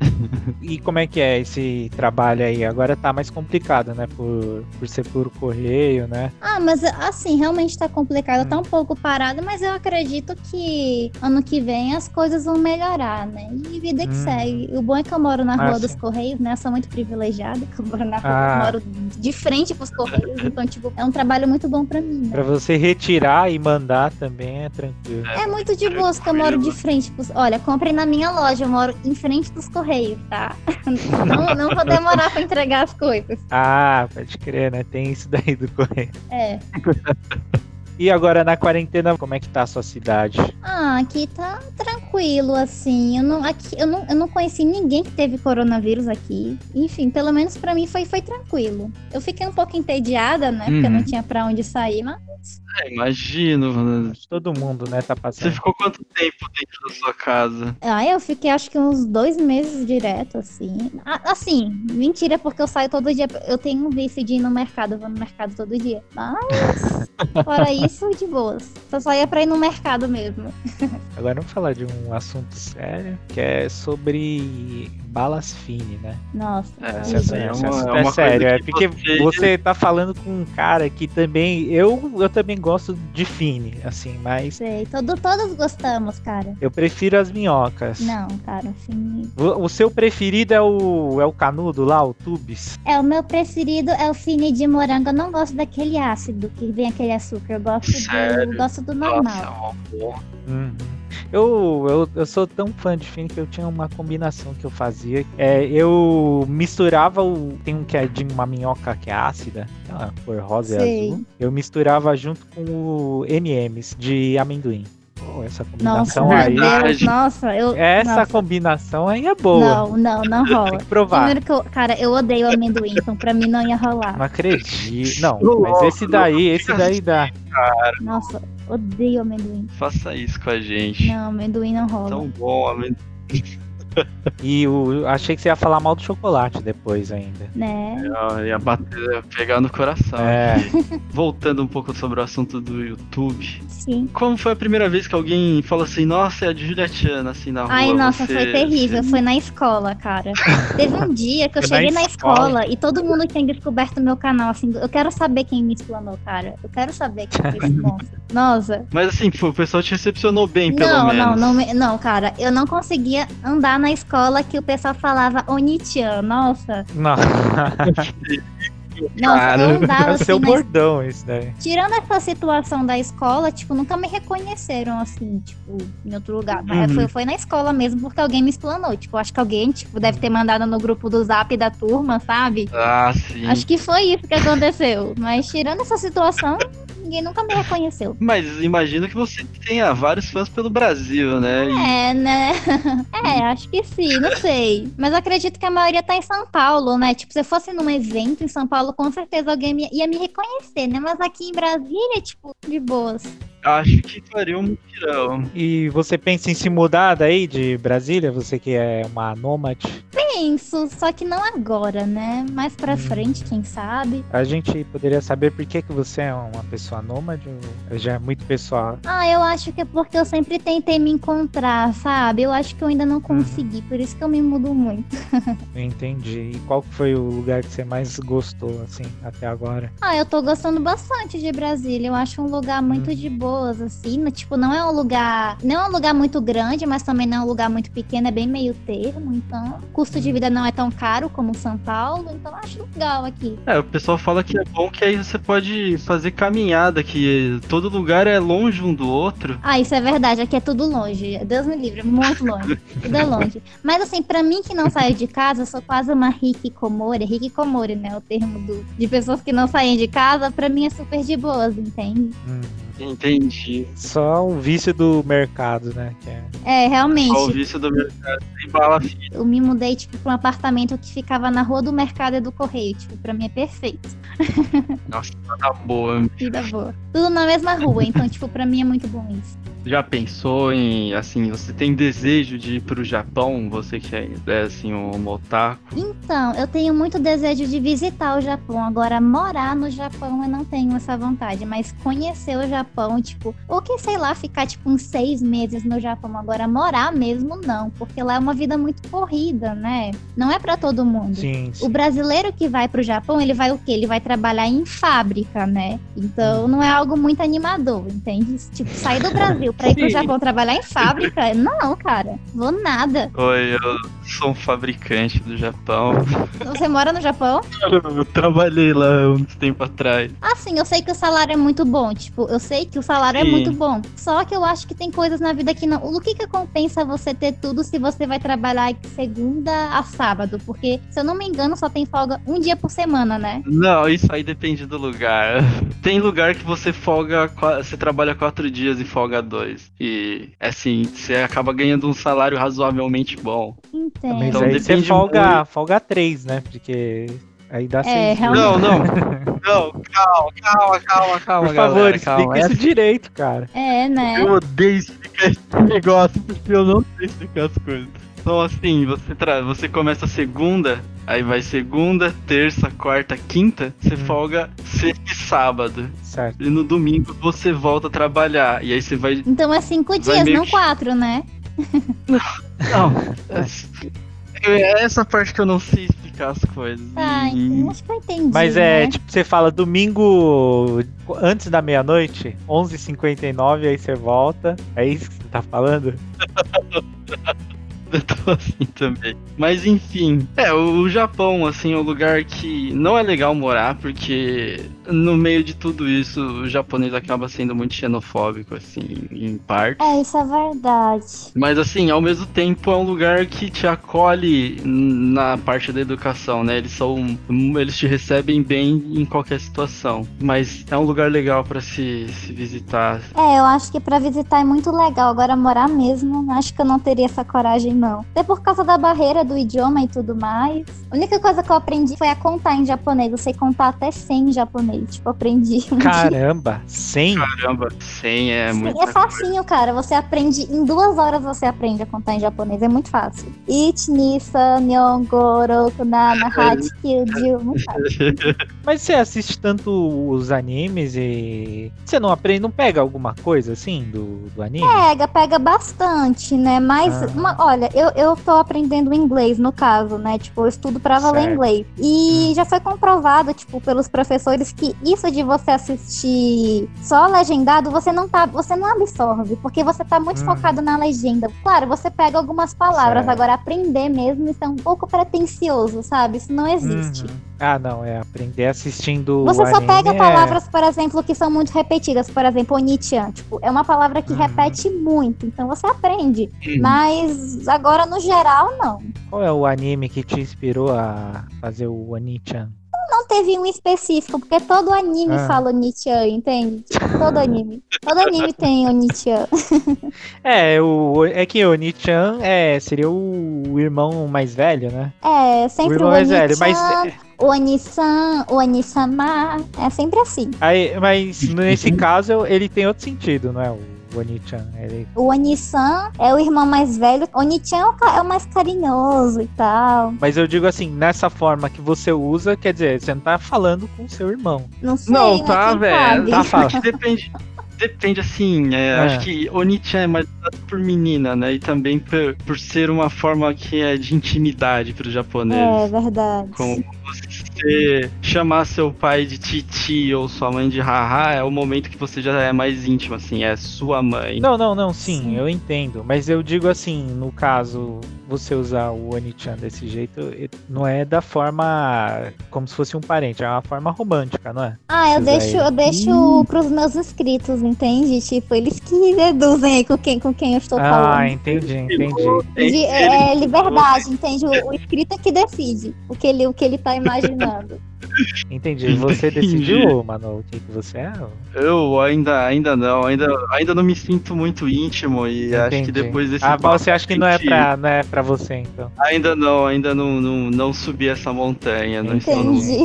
(laughs) E como é que é esse trabalho aí? Agora tá mais complicado, né? Por, por ser por correio, né? Ah, mas assim, realmente tá complicado, tá um pouco parado, mas eu acredito que ano que vem as coisas vão melhorar, né? E vida que Hum. segue. O bom é que eu moro na Ah, Rua sim. dos Correios, né? Eu sou muito privilegiada, (laughs) que eu moro na rua, Ah. eu moro de frente pros Correios, então, tipo, é um trabalho muito bom pra mim, né? Pra você retirar e mandar também é tranquilo. É muito de boa, que eu moro de frente pros... Olha, comprem na minha loja, eu moro em frente dos Correios, tá? (laughs) não, não vou demorar pra entregar as coisas. Ah, pode crer, né? Tem isso daí do correio. É. (laughs) E agora na quarentena, como é que tá a sua cidade? Ah, aqui tá tranquilo, assim. Eu não, aqui, eu não, eu não conheci ninguém que teve coronavírus aqui. Enfim, pelo menos pra mim foi, foi tranquilo. Eu fiquei um pouco entediada, né? Porque eu não Uhum. tinha pra onde sair, mas É, imagino. mano. Todo mundo, né, tá Você passando. ficou quanto tempo dentro da sua casa? ah, eu fiquei acho que uns dois meses direto, assim. Ah, assim, mentira, porque eu saio todo dia. Eu tenho um vício de ir no mercado, eu vou no mercado todo dia. Mas, (laughs) fora isso, de boas. Só saía pra ir no mercado mesmo. (laughs) Agora vamos falar de um assunto sério, que é sobre balas fine, né? Nossa, É, Esse horrível. assunto- é esse uma- é uma é sério, é que porque você- você tá falando com um cara que também. Eu, eu também gosto de fine, assim, mas sei. Todo, todos gostamos, cara. eu prefiro as minhocas. Não, cara, assim, O, o seu preferido é o, é o canudo lá, o tubes? É, o meu preferido é o fine de morango. Eu não gosto daquele ácido que vem aquele açúcar. Eu gosto, Sério? do, gosto do normal. é. Uhum. Eu, eu, eu sou tão fã de fine que eu tinha uma combinação que eu fazia. É, eu misturava o. Tem um que é de uma minhoca que é ácida, aquela cor rosa Sei. e azul. Eu misturava junto com o MMs de amendoim. Pô, essa Nossa, combinação meu aí. Deus, nossa, eu. Essa nossa, combinação aí é boa. Não, não, não (laughs) Tem rola. que provar. Primeiro que eu, cara, eu odeio amendoim, então pra mim não ia rolar. Não acredito. Não, mas esse daí, esse daí dá. Nossa, odeio amendoim. Faça isso com a gente. Não, amendoim não rola. Tão bom, amendoim. E o, achei que você ia falar mal do chocolate depois ainda. Né? Eu ia bater, ia pegar no coração. É. (laughs) Voltando um pouco sobre o assunto do YouTube. Sim. Como foi a primeira vez que alguém falou assim, nossa, é a Julietiana, assim, na rua? Ai, nossa, você- foi terrível. Foi na escola, cara. Teve um dia que eu Foi na cheguei na escola. escola e todo mundo tinha descoberto meu canal. Assim, eu quero saber quem me explanou, cara. Eu quero saber quem foi esse monstro. (laughs) Nossa. Mas assim, o pessoal te recepcionou bem, pelo Não, menos. não, não, não, cara. Eu não conseguia andar na escola que o pessoal falava Onichan. Nossa. Não, Nossa, Cara, eu andava é assim seu bordão isso daí. Tirando essa situação da escola, tipo, nunca me reconheceram, assim, tipo, em outro lugar. Mas Uhum. foi, foi na escola mesmo, porque alguém me explanou. Tipo, acho que alguém, tipo, deve ter mandado no grupo do zap da turma, sabe? Ah, sim. Acho que foi isso que aconteceu. Mas tirando essa situação, ninguém nunca me reconheceu. Mas imagino que você tenha vários fãs pelo Brasil, né? E- É, né? (laughs) É, acho que sim, não sei. Mas acredito que a maioria tá em São Paulo, né? Tipo, se eu fosse num evento em São Paulo, com certeza alguém ia me reconhecer, né? Mas aqui em Brasília, tipo, de boas. Acho que faria um mutirão. E você pensa em se mudar daí de Brasília? Você que é uma nômade? Só que não agora, né? Mais pra Hum. frente, quem sabe. A gente poderia saber por que, que você é uma pessoa nômade? Ou já é muito pessoal? Ah, eu acho que é porque eu sempre tentei me encontrar, sabe? Eu acho que eu ainda não consegui, por isso que eu me mudo muito. (laughs) Entendi. E qual foi o lugar que você mais gostou, assim, até agora? Ah, eu tô gostando bastante de Brasília. Eu acho um lugar muito Hum. de boas, assim. Tipo, não é um lugar. Não é um lugar muito grande, mas também não é um lugar muito pequeno, é bem meio termo. Então, custo de vida não é tão caro como São Paulo. Então, acho legal aqui. É, o pessoal fala que é bom que aí você pode fazer caminhada, que todo lugar é longe um do outro. Ah, isso é verdade. Aqui é tudo longe. Deus me livre, é muito longe. tudo é longe. Mas assim, pra mim que não saio de casa, eu sou quase uma hikikomori. Hikikomori, né? O termo do, de pessoas que não saem de casa, pra mim é super de boas, entende? Hum, Entendi. só o vício do mercado, né? Que é... É, realmente. Qual o vício do mercado sem bala fina. Eu me mudei, tipo, pra um apartamento que ficava na rua do mercado e do correio. Tipo, pra mim é perfeito. Nossa, tá boa. Vida boa. Tudo na mesma rua, então, (laughs) tipo, pra mim é muito bom isso. Já pensou em, assim, você tem desejo de ir pro Japão? Você que é, é, assim, um otaku? Então, eu tenho muito desejo de visitar o Japão. Agora, morar no Japão eu não tenho essa vontade. Mas conhecer o Japão, tipo, ou que, sei lá, ficar, tipo, uns seis meses no Japão. Agora, morar mesmo, não. Porque lá é uma vida muito corrida, né? Não é pra todo mundo. Sim, sim. O brasileiro que vai pro Japão, ele vai o quê? Ele vai trabalhar em fábrica, né? Então não é algo muito animador, entende? Tipo, sair do (laughs) Brasil pra ir pro Sim. Japão trabalhar em fábrica? (laughs) Não, cara. Vou nada. Oi, eu sou um fabricante do Japão. Você mora no Japão? Eu trabalhei lá uns tempo atrás. Assim, eu sei que o salário é muito bom. Tipo, eu sei que o salário é Sim. muito bom. Só que eu acho que tem coisas na vida que não. O que que compensa você ter tudo se você vai trabalhar de segunda a sábado? Porque, se eu não me engano, só tem folga um dia por semana, né? Não, isso aí depende do lugar. (laughs) Tem lugar que você folga, você trabalha quatro dias e folga dois. E assim, você acaba ganhando um salário razoavelmente bom. Entendo. Mas Então aí você depende folga, muito. folga três, né? Porque aí dá É, seis dias. realmente. Não, não. (laughs) Não, calma, calma, calma, calma, Por galera, favor, calma. explica isso direito, cara. É, né? Eu odeio explicar esse negócio, porque eu não sei explicar as coisas. Então assim, você, tra... você começa segunda, aí vai segunda, terça, quarta, quinta, você Hum. folga sexta e sábado. Certo. E no domingo você volta a trabalhar. E aí você vai. Então é cinco dias, não que- quatro, né? Não. É essa parte que eu não sei explicar as coisas. Tá, E- então acho que eu entendi. Mas é, né? tipo, você fala domingo antes da meia-noite, 11h59, aí você volta. É isso que você tá falando? (laughs) (laughs) Eu tô assim também. Mas enfim. É, o, Japão, assim, é um lugar que não é legal morar, porque no meio de tudo isso, o japonês acaba sendo muito xenofóbico, assim, em parte. É, isso é verdade. Mas assim, ao mesmo tempo é um lugar que te acolhe na parte da educação, né? Eles são. Eles te recebem bem em qualquer situação. Mas é um lugar legal pra se, se visitar. É, eu acho que pra visitar é muito legal. Agora, morar mesmo, acho que eu não teria essa coragem, não. Até por causa da barreira do idioma e tudo mais. A única coisa que eu aprendi foi a contar em japonês. Eu sei contar até 100 em japonês. Tipo, aprendi. um. Caramba, 100? Caramba, 100 é Sim, muito. é facinho, cara. Você aprende. Em duas horas você aprende a contar em japonês. É muito fácil. Ichi, Nisa, Nyongo, Roku, Nana, Hachi. (laughs) Muito fácil. (laughs) Mas você assiste tanto os animes e. Você não aprende, não pega alguma coisa assim do, do anime? Pega, pega bastante, né? Mas, Ah. uma- olha, eu, eu tô aprendendo inglês, no caso, né? Tipo, eu estudo pra valer Certo. inglês. E Hum. já foi comprovado, tipo, pelos professores que isso de você assistir só legendado, você não tá, você não absorve, porque você tá muito Hum. focado na legenda. Claro, você pega algumas palavras, Certo. agora aprender mesmo, isso é um pouco pretencioso, sabe? Isso não existe. Uhum. Ah, não, é aprender assistindo. Você só pega é- palavras, por exemplo, que são muito repetidas. Por exemplo, Onichan. Tipo, é uma palavra que Uhum. repete muito. Então você aprende. Uhum. Mas agora, no geral, não. Qual é o anime que te inspirou a fazer o Anichan? Teve um específico, porque todo anime Ah. fala Onichan, entende? Tipo, todo anime. Todo anime (laughs) tem Onichan. (laughs) É, o, é que o Onichan é, seria o, irmão mais velho, né? É, O sempre o irmão mais velho, mas. Onichan, o Onisan, o Onisama. É sempre assim. Aí, mas nesse caso ele tem outro sentido, não é? O Onichan. Ele... O Onisan é o irmão mais velho. Onichan é o é o mais carinhoso e tal. Mas eu digo assim, nessa forma que você usa, quer dizer, você não tá falando com o seu irmão. Não sei, Não, né? tá, velho. sabe? Tá (laughs) fala. Que depende. Depende, assim, é, É. acho que Onichan é mais por menina, né? E também por, por ser uma forma que é de intimidade para os É japoneses. verdade. Como você chamar seu pai de titi ou sua mãe de haha é o momento que você já é mais íntimo, assim, é sua mãe. Não, não, não, sim, Sim. eu entendo. Mas eu digo assim, no caso, você usar o Onichan desse jeito, e- não é da forma como se fosse um parente, é uma forma romântica, não é? Ah, eu deixo, daí. eu deixo pros meus inscritos, entende? Tipo, eles que deduzem aí com quem, com quem eu estou Ah, falando. entendi, entendi. De- é, é liberdade, entende? O, o inscrito é que decide o que ele, o que ele tá imaginando. Entendi. Você decidiu, mano, o que, que você é? Eu ainda, ainda não, ainda, ainda não me sinto muito íntimo e acho que Entendi. depois desse Ah, mas você acha que não é pra, não é pra você, então. Ainda não, ainda não, não, não subi essa montanha. Não estou no- Entendi.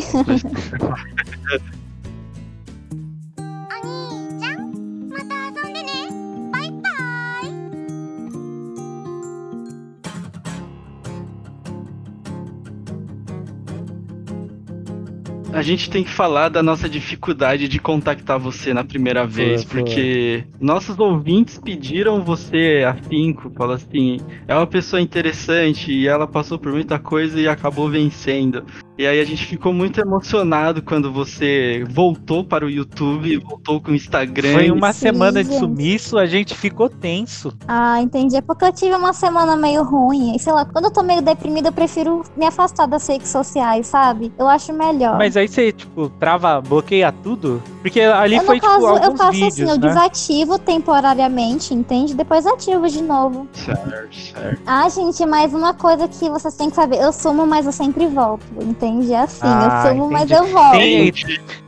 A gente tem que falar da nossa dificuldade de contactar você na primeira vez, foi. porque nossos ouvintes pediram você afinco, fala assim, é uma pessoa interessante e ela passou por muita coisa e acabou vencendo. E aí a gente ficou muito emocionado quando você voltou para o YouTube, voltou com o Instagram. Foi uma Sim, semana de gente. sumiço, a gente ficou tenso. Ah, entendi. É porque eu tive uma semana meio ruim. E sei lá, quando eu tô meio deprimida, eu prefiro me afastar das redes sociais, sabe? Eu acho melhor. Mas aí você, tipo, trava, bloqueia tudo? Porque ali eu, foi, no caso, tipo, eu alguns faço vídeos, assim, eu né? desativo temporariamente, entende? Depois ativo de novo. Certo, certo. Ah, gente, mas uma coisa que vocês têm que saber, eu sumo, mas eu sempre volto, entende? É assim, Ah, eu sumo, mas entendi. eu volto. Tem,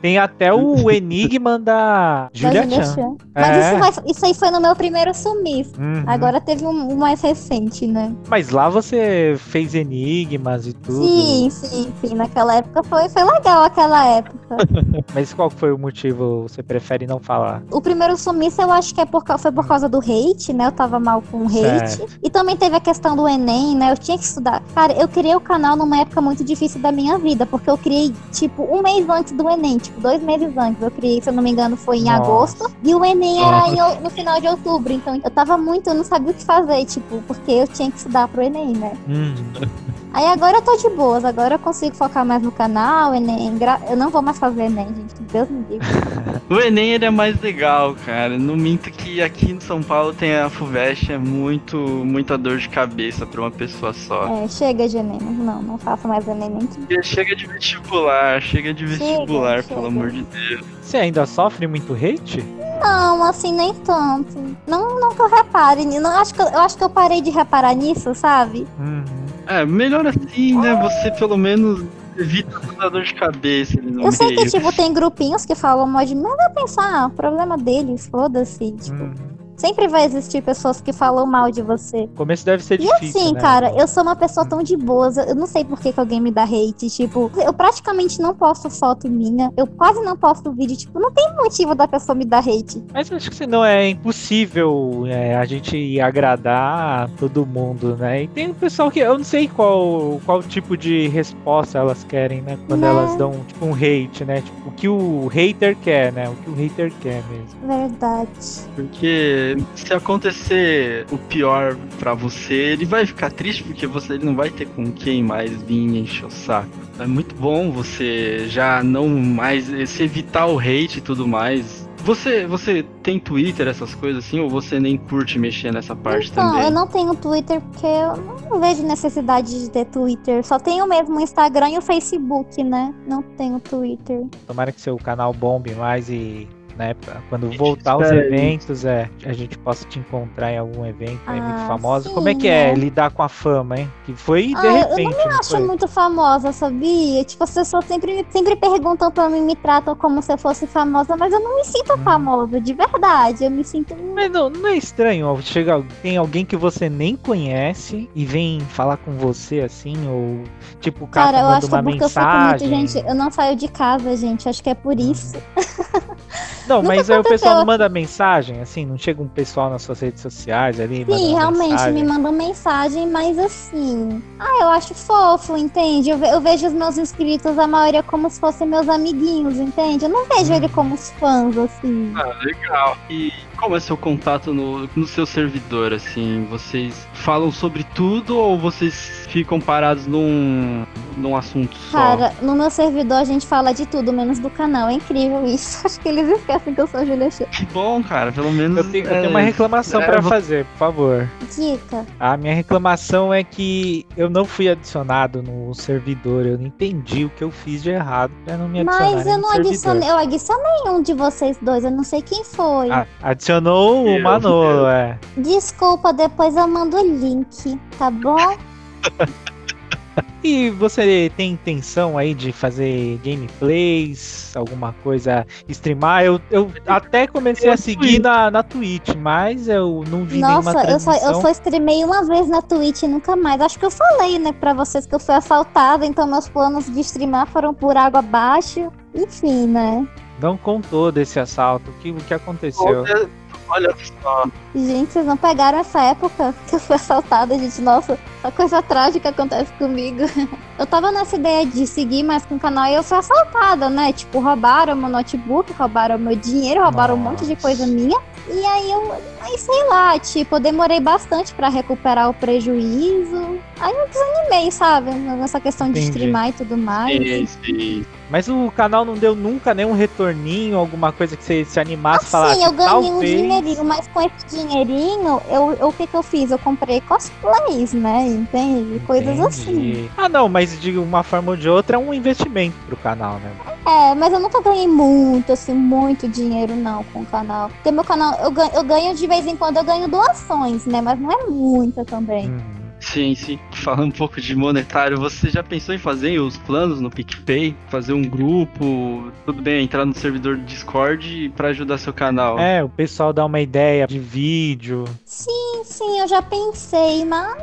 tem até o (laughs) enigma da Da Julia Chan. Chan. Mas É. isso, isso aí foi no meu primeiro sumiço. Uhum. Agora teve um, um mais recente, né? Mas lá você fez enigmas e tudo. Sim, sim, sim. Naquela época foi, foi legal aquela época. (laughs) Mas qual foi o motivo? Você prefere não falar? O primeiro sumiço eu acho que é por, foi por causa do hate, né? Eu tava mal com o hate. Certo. E também teve a questão do Enem, né? Eu tinha que estudar. Cara, eu criei o canal numa época muito difícil da minha vida, porque eu criei, tipo, um mês antes do Enem, tipo, dois meses antes. Eu criei, se eu não me engano, foi em Nossa. agosto. E o Enem era em no final de outubro. Então eu tava muito, eu não sabia o que fazer, tipo, porque eu tinha que estudar pro Enem, né? Hum. Aí agora eu tô de boas, agora eu consigo focar mais no canal, Enem. Eu não vou mais fazer Enem, gente. Que Deus me livre. (laughs) O Enem ele é mais legal, cara. Não minto que aqui em São Paulo tem a FUVEST, é muito, muita dor de cabeça pra uma pessoa só. É, chega de Enem, não, não faço mais Enem nem que. Chega de vestibular, chega de Chega, vestibular, chega. pelo amor de Deus. Você ainda sofre muito hate? Não, assim, nem tanto. Não, não que eu repare. Não, acho que, eu acho que eu parei de reparar nisso, sabe? Uhum. É, melhor assim, né? Você pelo menos evita toda a dor de cabeça ali no Eu sei meio. que, tipo, tem grupinhos que falam mal de mim, mas eu pensar, ah, problema deles, foda-se. Tipo, Uhum. Sempre vai existir pessoas que falam mal de você. O começo deve ser E difícil, assim, né? cara, eu sou uma pessoa tão de boas, eu não sei por que, que alguém me dá hate. Tipo, eu praticamente não posto foto minha, eu quase não posto vídeo. Tipo, não tem motivo da pessoa me dar hate. Mas eu acho que senão é impossível é, a gente agradar todo mundo, né? E tem o pessoal que eu não sei qual, qual tipo de resposta elas querem, né? Quando Né. elas dão tipo um hate, né? Tipo, o que o hater quer, né? O que o hater quer mesmo. Verdade. Porque se acontecer o pior pra você, ele vai ficar triste porque você ele não vai ter com quem mais vir encher o saco. É muito bom você já não mais se evitar o hate e tudo mais. Você, você tem Twitter, essas coisas assim, ou você nem curte mexer nessa parte Então, também? eu não tenho Twitter porque eu não vejo necessidade de ter Twitter. Só tenho mesmo o Instagram e o Facebook, né? Não tenho Twitter. Tomara que seu canal bombe mais e, né, quando voltar os eventos, é, a gente possa te encontrar em algum evento aí muito Ah, famoso. sim, Como é que é né? lidar com a fama, hein? Que foi de Ah, eu- eu não repente, não acho foi? muito famosa, sabia? Tipo, as pessoas sempre, me- sempre perguntam pra mim, me tratam como se eu fosse famosa, mas eu não me sinto Hum. famosa, de verdade. Eu me sinto. Mas não, não é estranho, ó, chega, tem alguém que você nem conhece e vem falar com você assim, ou tipo, o cara, Cara, eu acho que é porque eu fico muito, mensagem. gente. Eu não saio de casa, gente. Acho que é por isso. (laughs) Não, Nunca mas aí o pessoal não manda mensagem, assim, não chega um pessoal nas suas redes sociais ali, Sim, realmente mensagem. me mandam mensagem, mas assim. Ah, eu acho fofo, entende? Eu, ve- eu vejo os meus inscritos, a maioria, como se fossem meus amiguinhos, entende? Eu não vejo Hum. ele como os fãs, assim. Ah, legal. E como é seu contato no, no seu servidor, assim? Vocês falam sobre tudo ou vocês ficam parados num, num assunto só? Cara, no meu servidor a gente fala de tudo, menos do canal. É incrível isso. (laughs) Acho que eles esquecem que eu sou a Julia Show. Que bom, cara, pelo menos... Eu tenho, eu é, tenho uma reclamação é, pra vo- fazer, por favor. Dica. A minha reclamação é que eu não fui adicionado no servidor, eu não entendi o que eu fiz de errado pra não me adicionar Mas eu não adicionei. Eu adicionei um de vocês dois, eu não sei quem foi. Ah, adicionou o Eu, Manolo, eu. é. Desculpa, depois eu mando o link, tá bom? (laughs) (laughs) E você tem intenção aí de fazer gameplays, alguma coisa, streamar? Eu, eu até comecei a seguir na, na Twitch, mas eu não vi nenhuma Nossa, eu só, transmissão. eu só streamei uma vez na Twitch e nunca mais. Acho que eu falei, né, pra vocês que eu fui assaltada, então meus planos de streamar foram por água abaixo. Enfim, né? Não contou desse assalto. O que, o que aconteceu? Olha, só. Gente, vocês não pegaram essa época que eu fui assaltada, gente. Nossa, a coisa trágica acontece comigo. (laughs) Eu tava nessa ideia de seguir mais com o canal e eu fui assaltada, né? Tipo, roubaram meu notebook, roubaram meu dinheiro, roubaram um monte de Nossa. coisa minha. E aí eu, aí sei lá, tipo, eu demorei bastante pra recuperar o prejuízo. Aí eu desanimei, sabe? Nessa questão de Entendi. streamar e tudo mais. Sim, sim. Mas o canal não deu nunca nenhum retorninho, alguma coisa que você se animasse e falasse. Sim, eu ganhei um talvez... dinheirinho, mas com esse dinheirinho, eu, eu- o que que eu fiz? Eu comprei cosplays, né? Entende? Coisas assim. Entendi. Ah, não, mas de uma forma ou de outra é um investimento pro canal, né? É, mas eu nunca ganhei muito, assim, muito dinheiro não com o canal. Porque meu canal, eu ganho, eu ganho de vez em quando, eu ganho doações, né? Mas não é muita também. Hum. Sim, sim. Falando um pouco de monetário, você já pensou em fazer os planos no PicPay? Fazer um grupo? Tudo bem, entrar no servidor do Discord pra ajudar seu canal. É, o pessoal dá uma ideia de vídeo. Sim, sim, eu já pensei, mas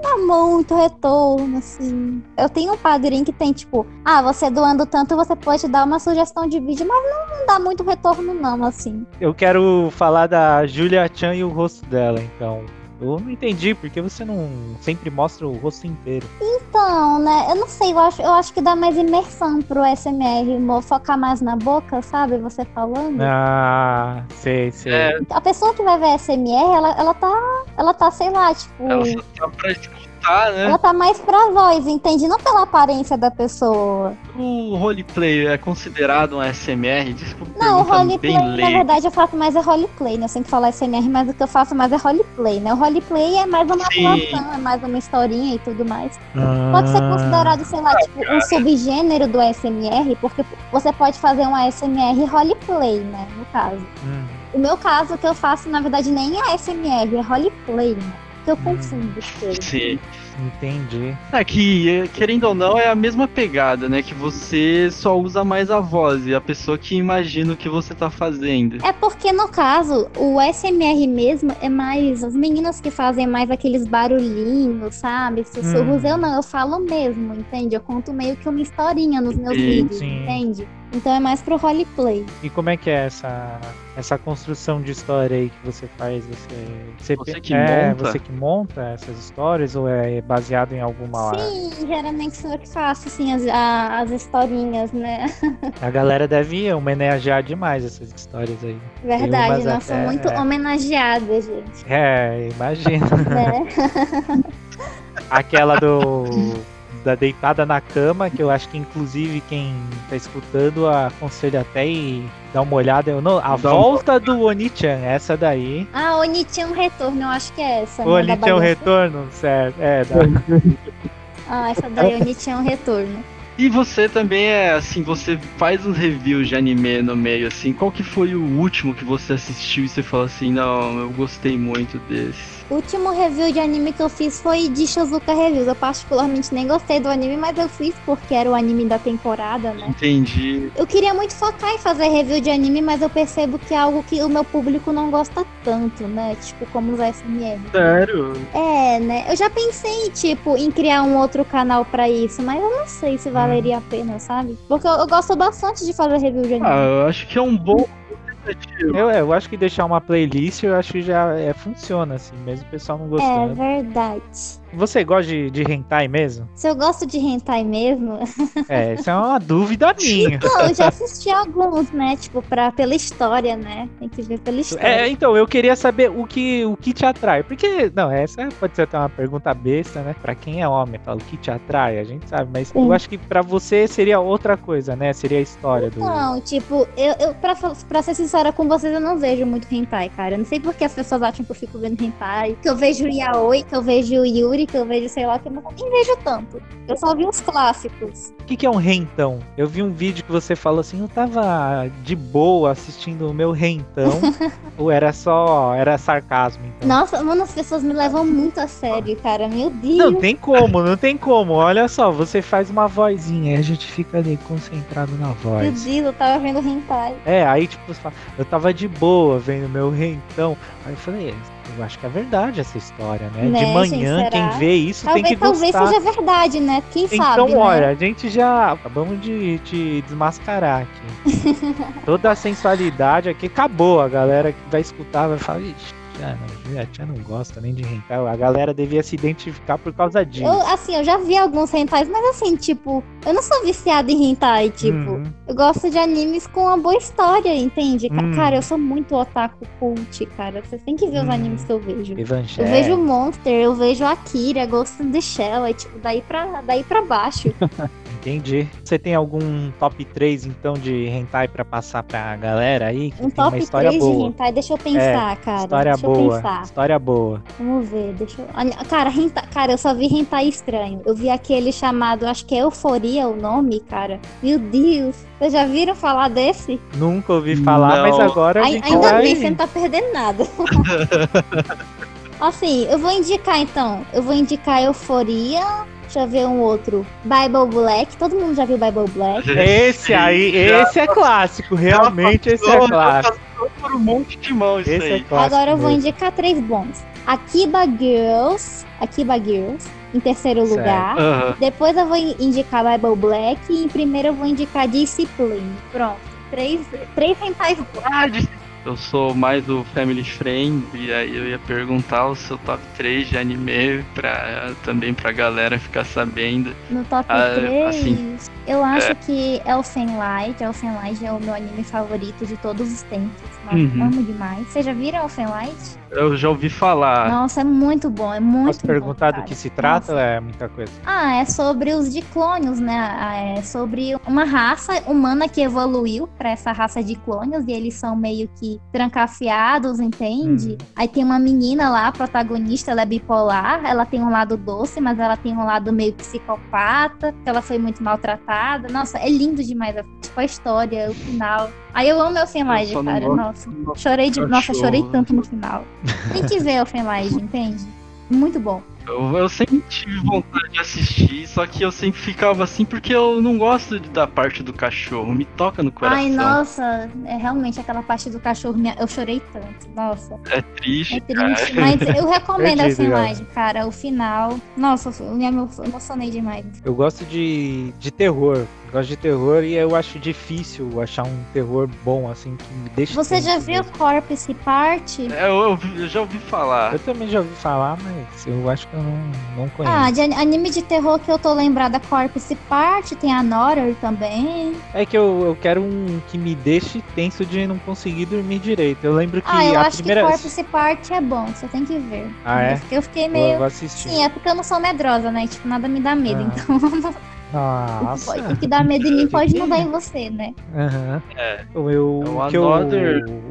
dá muito retorno, assim. Eu tenho um padrinho que tem, tipo, ah, você doando tanto, você pode dar uma sugestão de vídeo, mas não, não dá muito retorno, não, assim. Eu quero falar da Julia Chan e o rosto dela, então. Eu não entendi porque você não sempre mostra o rosto inteiro. Então, né, eu não sei, eu acho, eu acho que dá mais imersão pro SMR, focar mais na boca, sabe? Você falando. Ah, sei, sei. É, A pessoa que vai ver SMR, ela, ela tá. Ela tá, sei lá, tipo. ela só tá pra escutar, né? Ela tá mais pra voz, entende? Não pela aparência da pessoa. O roleplay é considerado um SMR? Desculpa, Não, o roleplay, bem na verdade, eu faço mais é roleplay, né? Eu sempre falo SMR, mas o que eu faço mais é roleplay, né? O roleplay é mais uma Sim. atuação, é mais uma historinha e tudo mais. Ah, Pode ser considerado, sei lá, tipo, um subgênero do ASMR, porque você pode fazer um ASMR roleplay, né? No caso. hum. O meu caso, o que eu faço, na verdade, nem é ASMR, é roleplay, né? Que eu confundo as coisas. Sim. Entendi. É que, querendo ou não, é a mesma pegada, né? Que você só usa mais a voz e a pessoa que imagina o que você tá fazendo. É porque, no caso, o SMR mesmo é mais as meninas que fazem mais aqueles barulhinhos, sabe? Sussurros. Hum. Eu não, eu falo mesmo, entende? Eu conto meio que uma historinha nos meus Sim, vídeos, sim. entende? Então é mais pro roleplay. E como é que é essa, essa construção de história aí que você faz? Você, Você que é, monta? você que monta essas histórias ou é baseado em alguma. Sim, geralmente sou eu que faço, assim, as, a- as historinhas, né? (laughs) A galera deve homenagear demais essas histórias aí. Verdade, nós somos até- muito é. homenageadas, gente. É, imagina. (laughs) né? Aquela do. (laughs) Da deitada na cama, que eu acho que inclusive quem tá escutando aconselha até e dá uma olhada. Eu não, a Dá um- volta do Onichan, essa daí. Ah, Oni tinha um retorno, eu acho que é essa. O né, da Onichan é um retorno, certo? É, da, (laughs) Ah, essa daí, Oni tinha um retorno. E você também é assim, você faz uns reviews de anime no meio, assim. Qual que foi o último que você assistiu e você falou assim, não, eu gostei muito desse? O último review de anime que eu fiz foi de Shizuka Reviews. Eu particularmente nem gostei do anime, mas eu fiz porque era o anime da temporada, né? Entendi. Eu queria muito focar em fazer review de anime, mas eu percebo que é algo que o meu público não gosta tanto, né? Tipo, como os SMR. Sério? É, né? Eu já pensei, tipo, em criar um outro canal pra isso, mas eu não sei se valeria a pena, sabe? Porque eu, eu gosto bastante de fazer review de anime. Ah, eu acho que é um bom. (laughs) eu, eu acho que deixar uma playlist eu acho que já é, funciona, assim, mesmo o pessoal não é gostando. verdade. Você gosta de, de hentai mesmo? Se eu gosto de hentai mesmo, É, isso é uma dúvida minha. (laughs) Não, eu já assisti alguns, né? Tipo, pra, pela história, né? Tem que ver pela história. É, então, eu queria saber o que, o que te atrai. Porque, não, essa pode ser até uma pergunta besta, né? Pra quem é homem, fala o que te atrai, a gente sabe. Mas eu Sim. acho que pra você seria outra coisa, né? Seria a história do. Não, tipo, eu, eu pra, pra ser sincera com vocês, eu não vejo muito hentai, cara. Eu não sei porque as pessoas acham que eu fico vendo hentai. Que eu vejo yaoi, que eu vejo yuri, que eu vejo sei lá, que eu não nem vejo tanto. Eu só vi os clássicos. O que, que é um rentão? Eu vi um vídeo que você falou assim, eu tava de boa assistindo o meu rentão. (laughs) ou era só. Era sarcasmo, então. Nossa, mano, as pessoas me levam muito a sério, cara. Meu Deus. Não tem como, não tem como. Olha só, você faz uma vozinha e a gente fica ali concentrado na Meu voz. Deus, eu tava vendo hentai. É, aí tipo, eu tava de boa vendo meu rentão. Aí eu falei, eu acho que é verdade essa história, né? Né, de manhã, gente, quem vê isso tem que Talvez, talvez gostar. seja verdade, né? Quem Então, sabe, olha, né? a gente já acabamos de te desmascarar aqui. (laughs) Toda a sensualidade aqui acabou. A galera que vai escutar vai falar, ixi, tia não, a tia não gosta nem de hentai. A galera devia se identificar por causa disso. Eu, assim, eu já vi alguns hentais, mas assim, tipo, eu não sou viciada em hentai, tipo, Uhum. eu gosto de animes com uma boa história, entende? Ca- Hum. Cara, eu sou muito otaku cult, cara. Vocês têm que ver os Hum. animes que eu vejo. Eu Evangelho. vejo Monster, eu vejo Akira, Ghost in the Shell, é tipo, daí pra, daí pra baixo. (laughs) Entendi. Você tem algum top 3 então de hentai pra passar pra galera aí? Que Um tem uma top história 3 de boa. É, hentai, deixa eu pensar, cara. História deixa eu boa. pensar. História boa. Vamos ver, deixa eu. Olha, Cara, hentai... cara, eu só vi hentai estranho. Eu vi aquele chamado, acho que é Euforia o nome, cara. Meu Deus. Vocês já viram falar desse? Nunca ouvi falar, Não. mas agora a ainda vai... bem, você não tá perdendo nada. (laughs) assim, eu vou indicar então. Eu vou indicar Euforia. Deixa eu ver um outro. Bible Black. Todo mundo já viu Bible Black? (laughs) Esse aí, esse é clássico. Realmente esse é clássico. por um monte de mão isso Esse é aí. clássico. Agora eu vou mesmo. indicar três bons. Akiba Girls. Akiba Girls. Em terceiro Certo. lugar. Aham. Depois eu vou in- indicar Bible Black. E em primeiro eu vou indicar Discipline. Pronto. Três, três rentais bons. Ah, de- Eu sou mais o Family Friend, e aí eu ia perguntar o seu top 3 de anime pra, também pra galera ficar sabendo. No top Ah, 3, assim, eu acho que Elfen Light. Elfen Light é o meu anime favorito de todos os tempos. Nossa, Uhum. amo demais. Vocês já viram Elfen Light? Eu já ouvi falar. Nossa, é muito bom, é muito Posso perguntar bom, do que se trata Nossa. é muita coisa? Ah, é sobre os diclônios, né? Ah, É sobre uma raça humana que evoluiu pra essa raça de clônios e eles são meio que trancafiados, entende? Hum. Aí tem uma menina lá, a protagonista, ela é bipolar, ela tem um lado doce, mas ela tem um lado meio psicopata, ela foi muito maltratada. Nossa, é lindo demais, tipo a história, o final. Aí eu amo Elfenlight, não cara. gosto Nossa, chorei de, nossa, chorei tanto no final. Tem que ver Elfenlight, (laughs) entende? Muito bom. Eu, eu sempre tive vontade de assistir, só que eu sempre ficava assim porque eu não gosto de- da parte do cachorro, me toca no coração. Ai, nossa, é realmente aquela parte do cachorro, minha- eu chorei tanto. Nossa, É triste, é cara. triste. Mas eu recomendo essa Perdido, imagem, cara. O final. Nossa, eu me emo- emocionei demais. Eu gosto de, de terror. Eu Gosto de terror e eu acho difícil achar um terror bom, assim, que me deixe. Você já viu mesmo. Corpse Party? É, eu, eu já ouvi falar. Eu também já ouvi falar, mas eu acho que eu não, não conheço. Ah, de an- anime de terror que eu tô lembrada, Corpse Party, tem a Noror também. É que eu, eu quero um que me deixe tenso de não conseguir dormir direito. Eu lembro que Ah, eu a acho primeira. que Corpse Party é bom, você tem que ver. Ah, é? Eu fiquei- Eu fiquei Vou, meio. vou assistir. Sim, é porque eu não sou medrosa, né? Tipo, nada me dá medo. Ah. Então, (laughs) Nossa. o que dá medo em mim pode não Que- dar em você, né? Aham. É. O, eu, É o, que eu,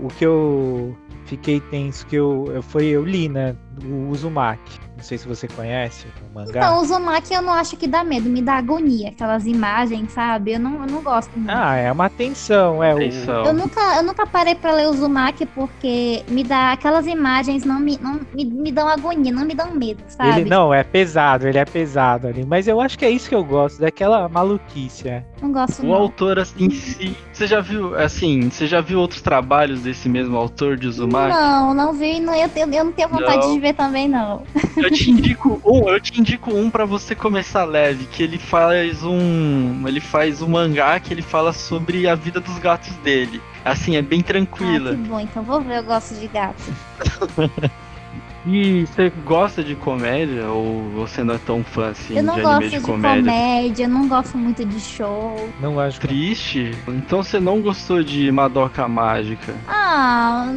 o que eu fiquei tenso, que eu, eu foi eu li, né? O Uzumaki. Não sei se você conhece o mangá. Então, o Uzumaki eu não acho que dá medo, me dá agonia. Aquelas imagens, sabe? Eu não, eu não gosto muito. Ah, é uma tensão, é Atenção. Eu nunca, eu nunca parei pra ler o Uzumaki porque me dá aquelas imagens não me, não, me, me dão agonia, não me dão medo, o. sabe? Ele não, é pesado, ele é pesado ali. Mas eu acho que é isso que eu gosto, daquela maluquice, é. Não gosto O não. autor assim, em si. Você já viu, assim, você já viu outros trabalhos desse mesmo autor de Uzumaki? Não, não vi, não, eu, tenho- eu não tenho vontade Não. de ver também, não. Eu te indico um, eu te indico um para você começar leve, que ele faz um, ele faz um mangá que ele fala sobre a vida dos gatos dele. Assim, é bem Ah, tranquila. que bom, então vou ver, eu gosto de gato. (laughs) E você gosta de comédia ou você não é tão fã assim eu não de gosto anime de de comédia. comédia? eu não gosto muito de show. Não acho. Triste? Então você não gostou de Madoka Mágica? Ah,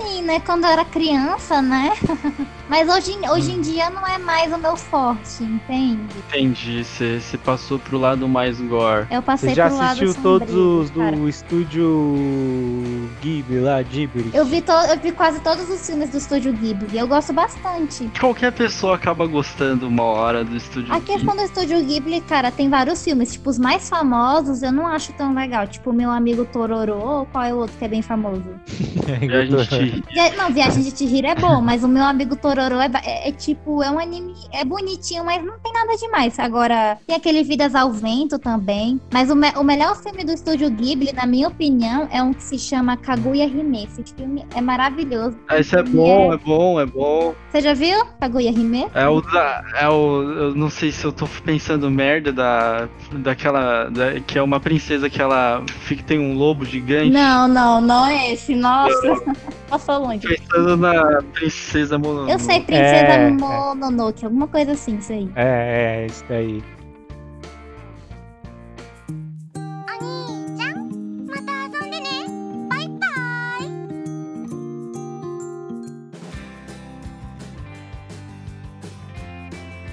assim, né? Quando eu era criança, né? (laughs) Mas hoje, em- hoje em dia não é mais o meu forte, entende? Entendi, você, passou pro lado mais gore. Eu passei Você já pro lado assistiu sombrio, todos os cara. do estúdio Ghibli lá, Ghibli? Eu vi, to- eu vi quase todos os filmes do Estúdio Ghibli. Eu gosto bastante. Qualquer pessoa acaba gostando uma hora do estúdio. A questão do Estúdio Ghibli, cara, tem vários filmes. Tipo, os mais famosos eu não acho tão legal. Tipo, Meu Amigo Tororô, qual é o outro que é bem famoso? (laughs) E a gente Via- Não, Viagem de Chihiro é bom, mas o Meu Amigo Tororô é, é- é tipo, é um anime, é bonitinho, mas não tem nada demais. Agora, tem aquele Vidas ao Vento também. Mas o, me- o melhor filme do Estúdio Ghibli, na minha opinião, é um que se chama Kaguya Hime. Esse filme é maravilhoso. Ah, Esse é bom, é bom, é bom. Você já viu Kaguya Hime? É o da. É o. Eu não sei se eu tô pensando merda da. Daquela. da- que é uma princesa que ela fica, tem um lobo gigante. Não, não, não é esse. Nossa, (laughs) passou longe. Pensando na princesa Mononoke. Eu sei, Princesa É, é. Mononoke, alguma coisa assim, isso aí. É, é, isso daí.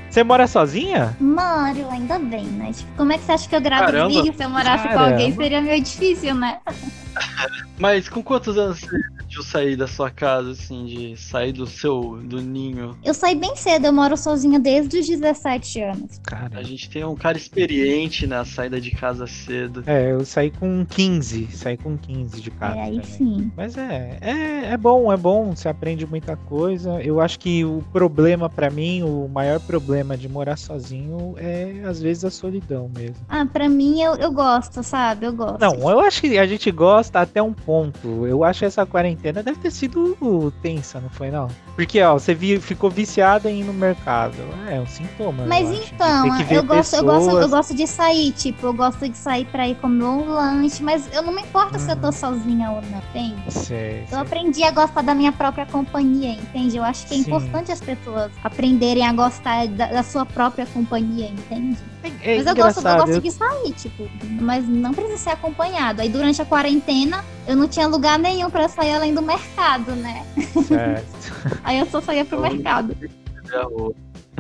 Você mora sozinha? Mario, ainda bem, né? Tipo, como é que você acha que eu gravo Caramba. vídeo se eu morasse com alguém? Seria meio difícil, né? (laughs) Mas com quantos anos você decidiu sair da sua casa, assim, de sair do seu. do ninho? Eu saí bem cedo, eu moro sozinha desde os 17 anos. Cara. A gente tem um cara experiente na saída de casa cedo. É, eu saí com 15. Saí com 15 de casa. É, sim. Mas é, é, é bom, é bom, você aprende muita coisa. Eu acho que o problema pra mim, o maior problema de morar sozinho é às vezes a solidão mesmo. Ah, pra mim eu, eu gosto, sabe? Eu gosto. Não, eu acho que a gente gosta até um ponto. Eu acho que essa quarentena deve ter sido tensa, não foi não? Porque, ó, você vi- ficou viciada em ir no mercado. É um sintoma. Mas eu então, que ver eu gosto, eu, gosto, eu gosto de sair, tipo, eu gosto de sair pra ir comer um lanche, mas eu não me importo se eu Uhum. tô sozinha ou não, entende? Sei, Eu sei. aprendi a gostar da minha própria companhia, entende? Eu acho que é Sim. importante as pessoas aprenderem a gostar da, da sua própria companhia, entende? É mas eu gosto, eu gosto eu- de sair, tipo, mas não precisa ser acompanhado. Aí durante a quarentena eu não tinha lugar nenhum pra sair além do mercado, né? certo. (laughs) Aí eu só saía pro mercado.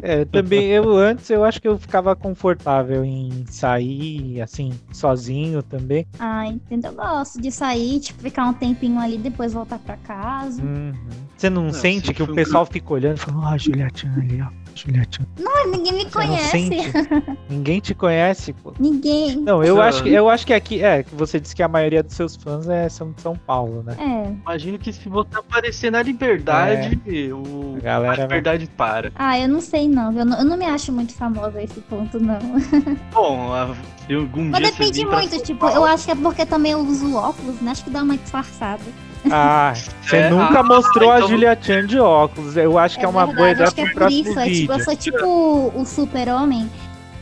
É, também eu antes eu acho que eu ficava confortável em sair assim sozinho também. Ah, entendeu? Eu gosto de sair, tipo, ficar um tempinho ali, depois voltar pra casa. Uhum. Você não Não, sente se que o pessoal fica olhando e fala, ó, a Juliatinha ali, ó. Chan. Ah, ninguém me não conhece. (laughs) Ninguém te conhece, pô. Ninguém. Não, eu Não. acho, que, eu acho que aqui, é, que você disse que a maioria dos seus fãs é, são de São Paulo, né? É. Imagino que se você aparecer na liberdade, o... A galera a vai- liberdade para. Ah, eu não sei não. Eu não, eu não me acho muito famosa a esse ponto, não. (laughs) Bom, a- se algum Mas depende muito, tipo, eu acho que é porque também eu uso óculos, né? Acho que dá uma disfarçada. Ah, você É, nunca ah, mostrou a então- Julia Chan de óculos. Eu acho que é, uma boa verdade, ideia acho que pro é próximo isso. É, tipo, vídeo. eu sou tipo o super-homem.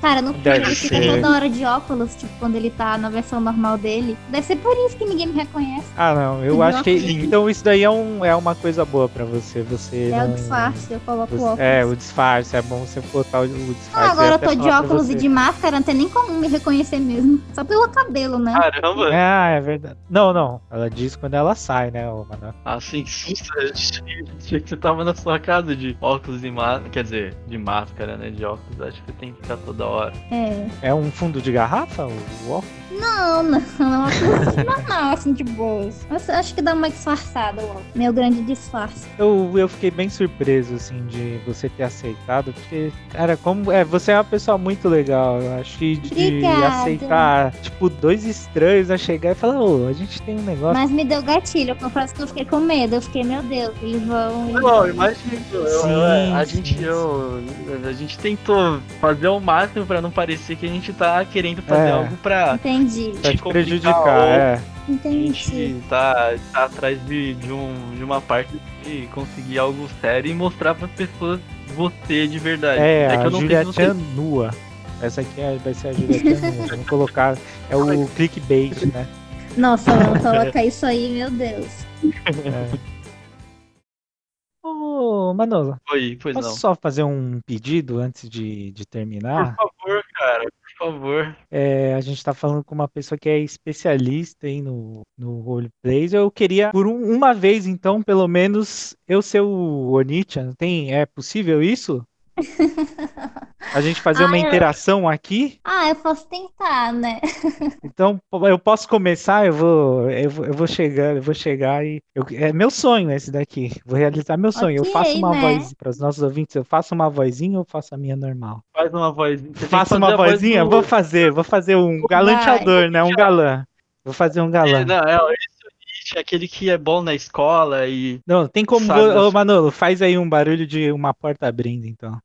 Cara, no filme Deve ele fica ser. toda hora de óculos, tipo, quando ele tá na versão normal dele. Deve ser por isso que ninguém me reconhece. Ah, não, eu acho que. óculos. Então isso daí é, um, é uma coisa boa pra você. Você. É o não- disfarce, eu coloco você- óculos. É, o disfarce. É bom você botar o, o disfarce. Ah, agora ia eu tô de óculos e de máscara, não tem nem como me reconhecer mesmo. Só pelo cabelo, né? Caramba! Ah, é verdade. Não, não. Ela diz quando ela sai, né, ô Manoel? Assim, susto, eu achei achei que você tava na sua casa de óculos e máscara. Quer dizer, de máscara, né? De óculos, acho que tem que ficar toda hora. É. É um fundo de garrafa, o óculos? Não, não, (laughs) não. Óculos normal, assim, de boas. Mas acho que dá uma disfarçada, ó. Meu grande disfarce. Eu, eu fiquei bem surpreso, assim, de você ter aceitado, porque, cara, como. É, você é uma pessoa muito legal. Eu acho que de Obrigada. aceitar, tipo, dois estranhos a chegar e falar, ô, a gente tem um negócio. Mas me deu gatilho. Eu confesso que eu fiquei com medo. Eu fiquei, meu Deus, eles vão. Não, imagina. eu- eu- Sim, a, sim, gente, sim. eu- a gente tentou fazer o máximo pra não parecer que a gente tá querendo fazer É. algo pra. Entendi. Pra te complicar prejudicar, ou- é. A Entendi. gente tá, tá atrás de, de, um, de uma parte de conseguir algo sério e mostrar pras pessoas você de verdade. É, que a eu não Julia sei se você- Chan nua. Essa aqui é- vai ser a Julia Chan nua. Vamos colocar. É o clickbait, né? Nossa, vamos colocar isso aí, meu Deus. É. Ô, Manolo, Oi, pois posso não. só fazer um pedido antes de, de terminar? Por favor, cara, favor. É, a gente tá falando com uma pessoa que é especialista aí no, no roleplays. Eu queria, por um- uma vez, então, pelo menos, eu ser o Onichan. Tem, é possível isso? A gente fazer uma Ah, eu- interação aqui? Ah, eu posso tentar, né? Então, eu posso começar, eu vou, eu vou, eu vou chegar, eu vou chegar e eu- é meu sonho esse daqui. Vou realizar meu sonho. eu Ok, faço uma né? voz para os nossos ouvintes, eu faço uma vozinha ou faço a minha normal? Faz uma vozinha. Que Faço uma a voz vozinha, do- vou fazer, vou fazer um galanteador, né? Um galã. Vou fazer um galã. É, não, é, é aquele que é bom na escola e. Não, tem como. Sabe, Ô, Manolo, faz aí um barulho de uma porta abrindo, então.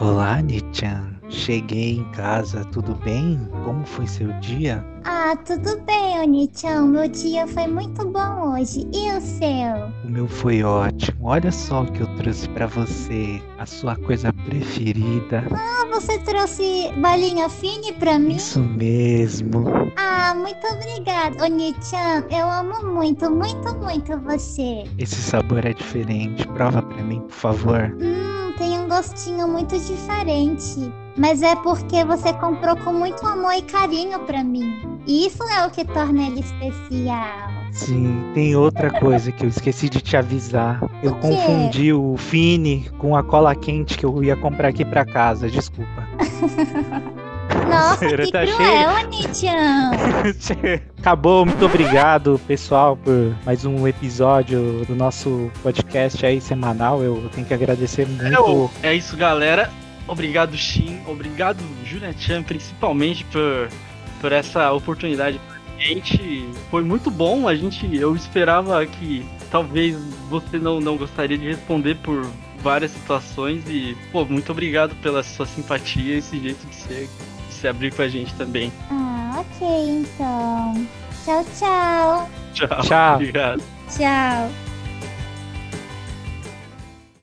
Olá, Nichan. Cheguei em casa, tudo bem? Como foi seu dia? Ah, tudo bem, Onichan. Meu dia foi muito bom hoje. E o seu? O meu foi ótimo. Olha só o que eu trouxe pra você, a sua coisa preferida. Ah, você trouxe balinha fine pra mim? Isso mesmo. Ah, muito obrigada, Onichan. Eu amo muito, muito, muito você. Esse sabor é diferente. Prova pra mim, por favor. Hum, tem um gostinho muito diferente. Mas é porque você comprou com muito amor e carinho pra mim. E isso é o que torna ele especial. Sim, tem outra coisa que eu esqueci de te avisar. Eu O confundi o Fini com a cola quente que eu ia comprar aqui pra casa. Desculpa. (laughs) Nossa, que tá cruel, Onichan. (laughs) Acabou, muito obrigado, pessoal, por mais um episódio do nosso podcast aí semanal. Eu tenho que agradecer muito. É, é isso, galera. Obrigado, Shin. Obrigado, Julia Chan, principalmente por, por essa oportunidade pra gente. Foi muito bom. A gente. Eu esperava que talvez você não, não gostaria de responder por várias situações. E, pô, muito obrigado pela sua simpatia e esse jeito de ser. Se abrir com a gente também. Ah, ok, então. Tchau, tchau. Tchau. Tchau. Obrigado. Tchau.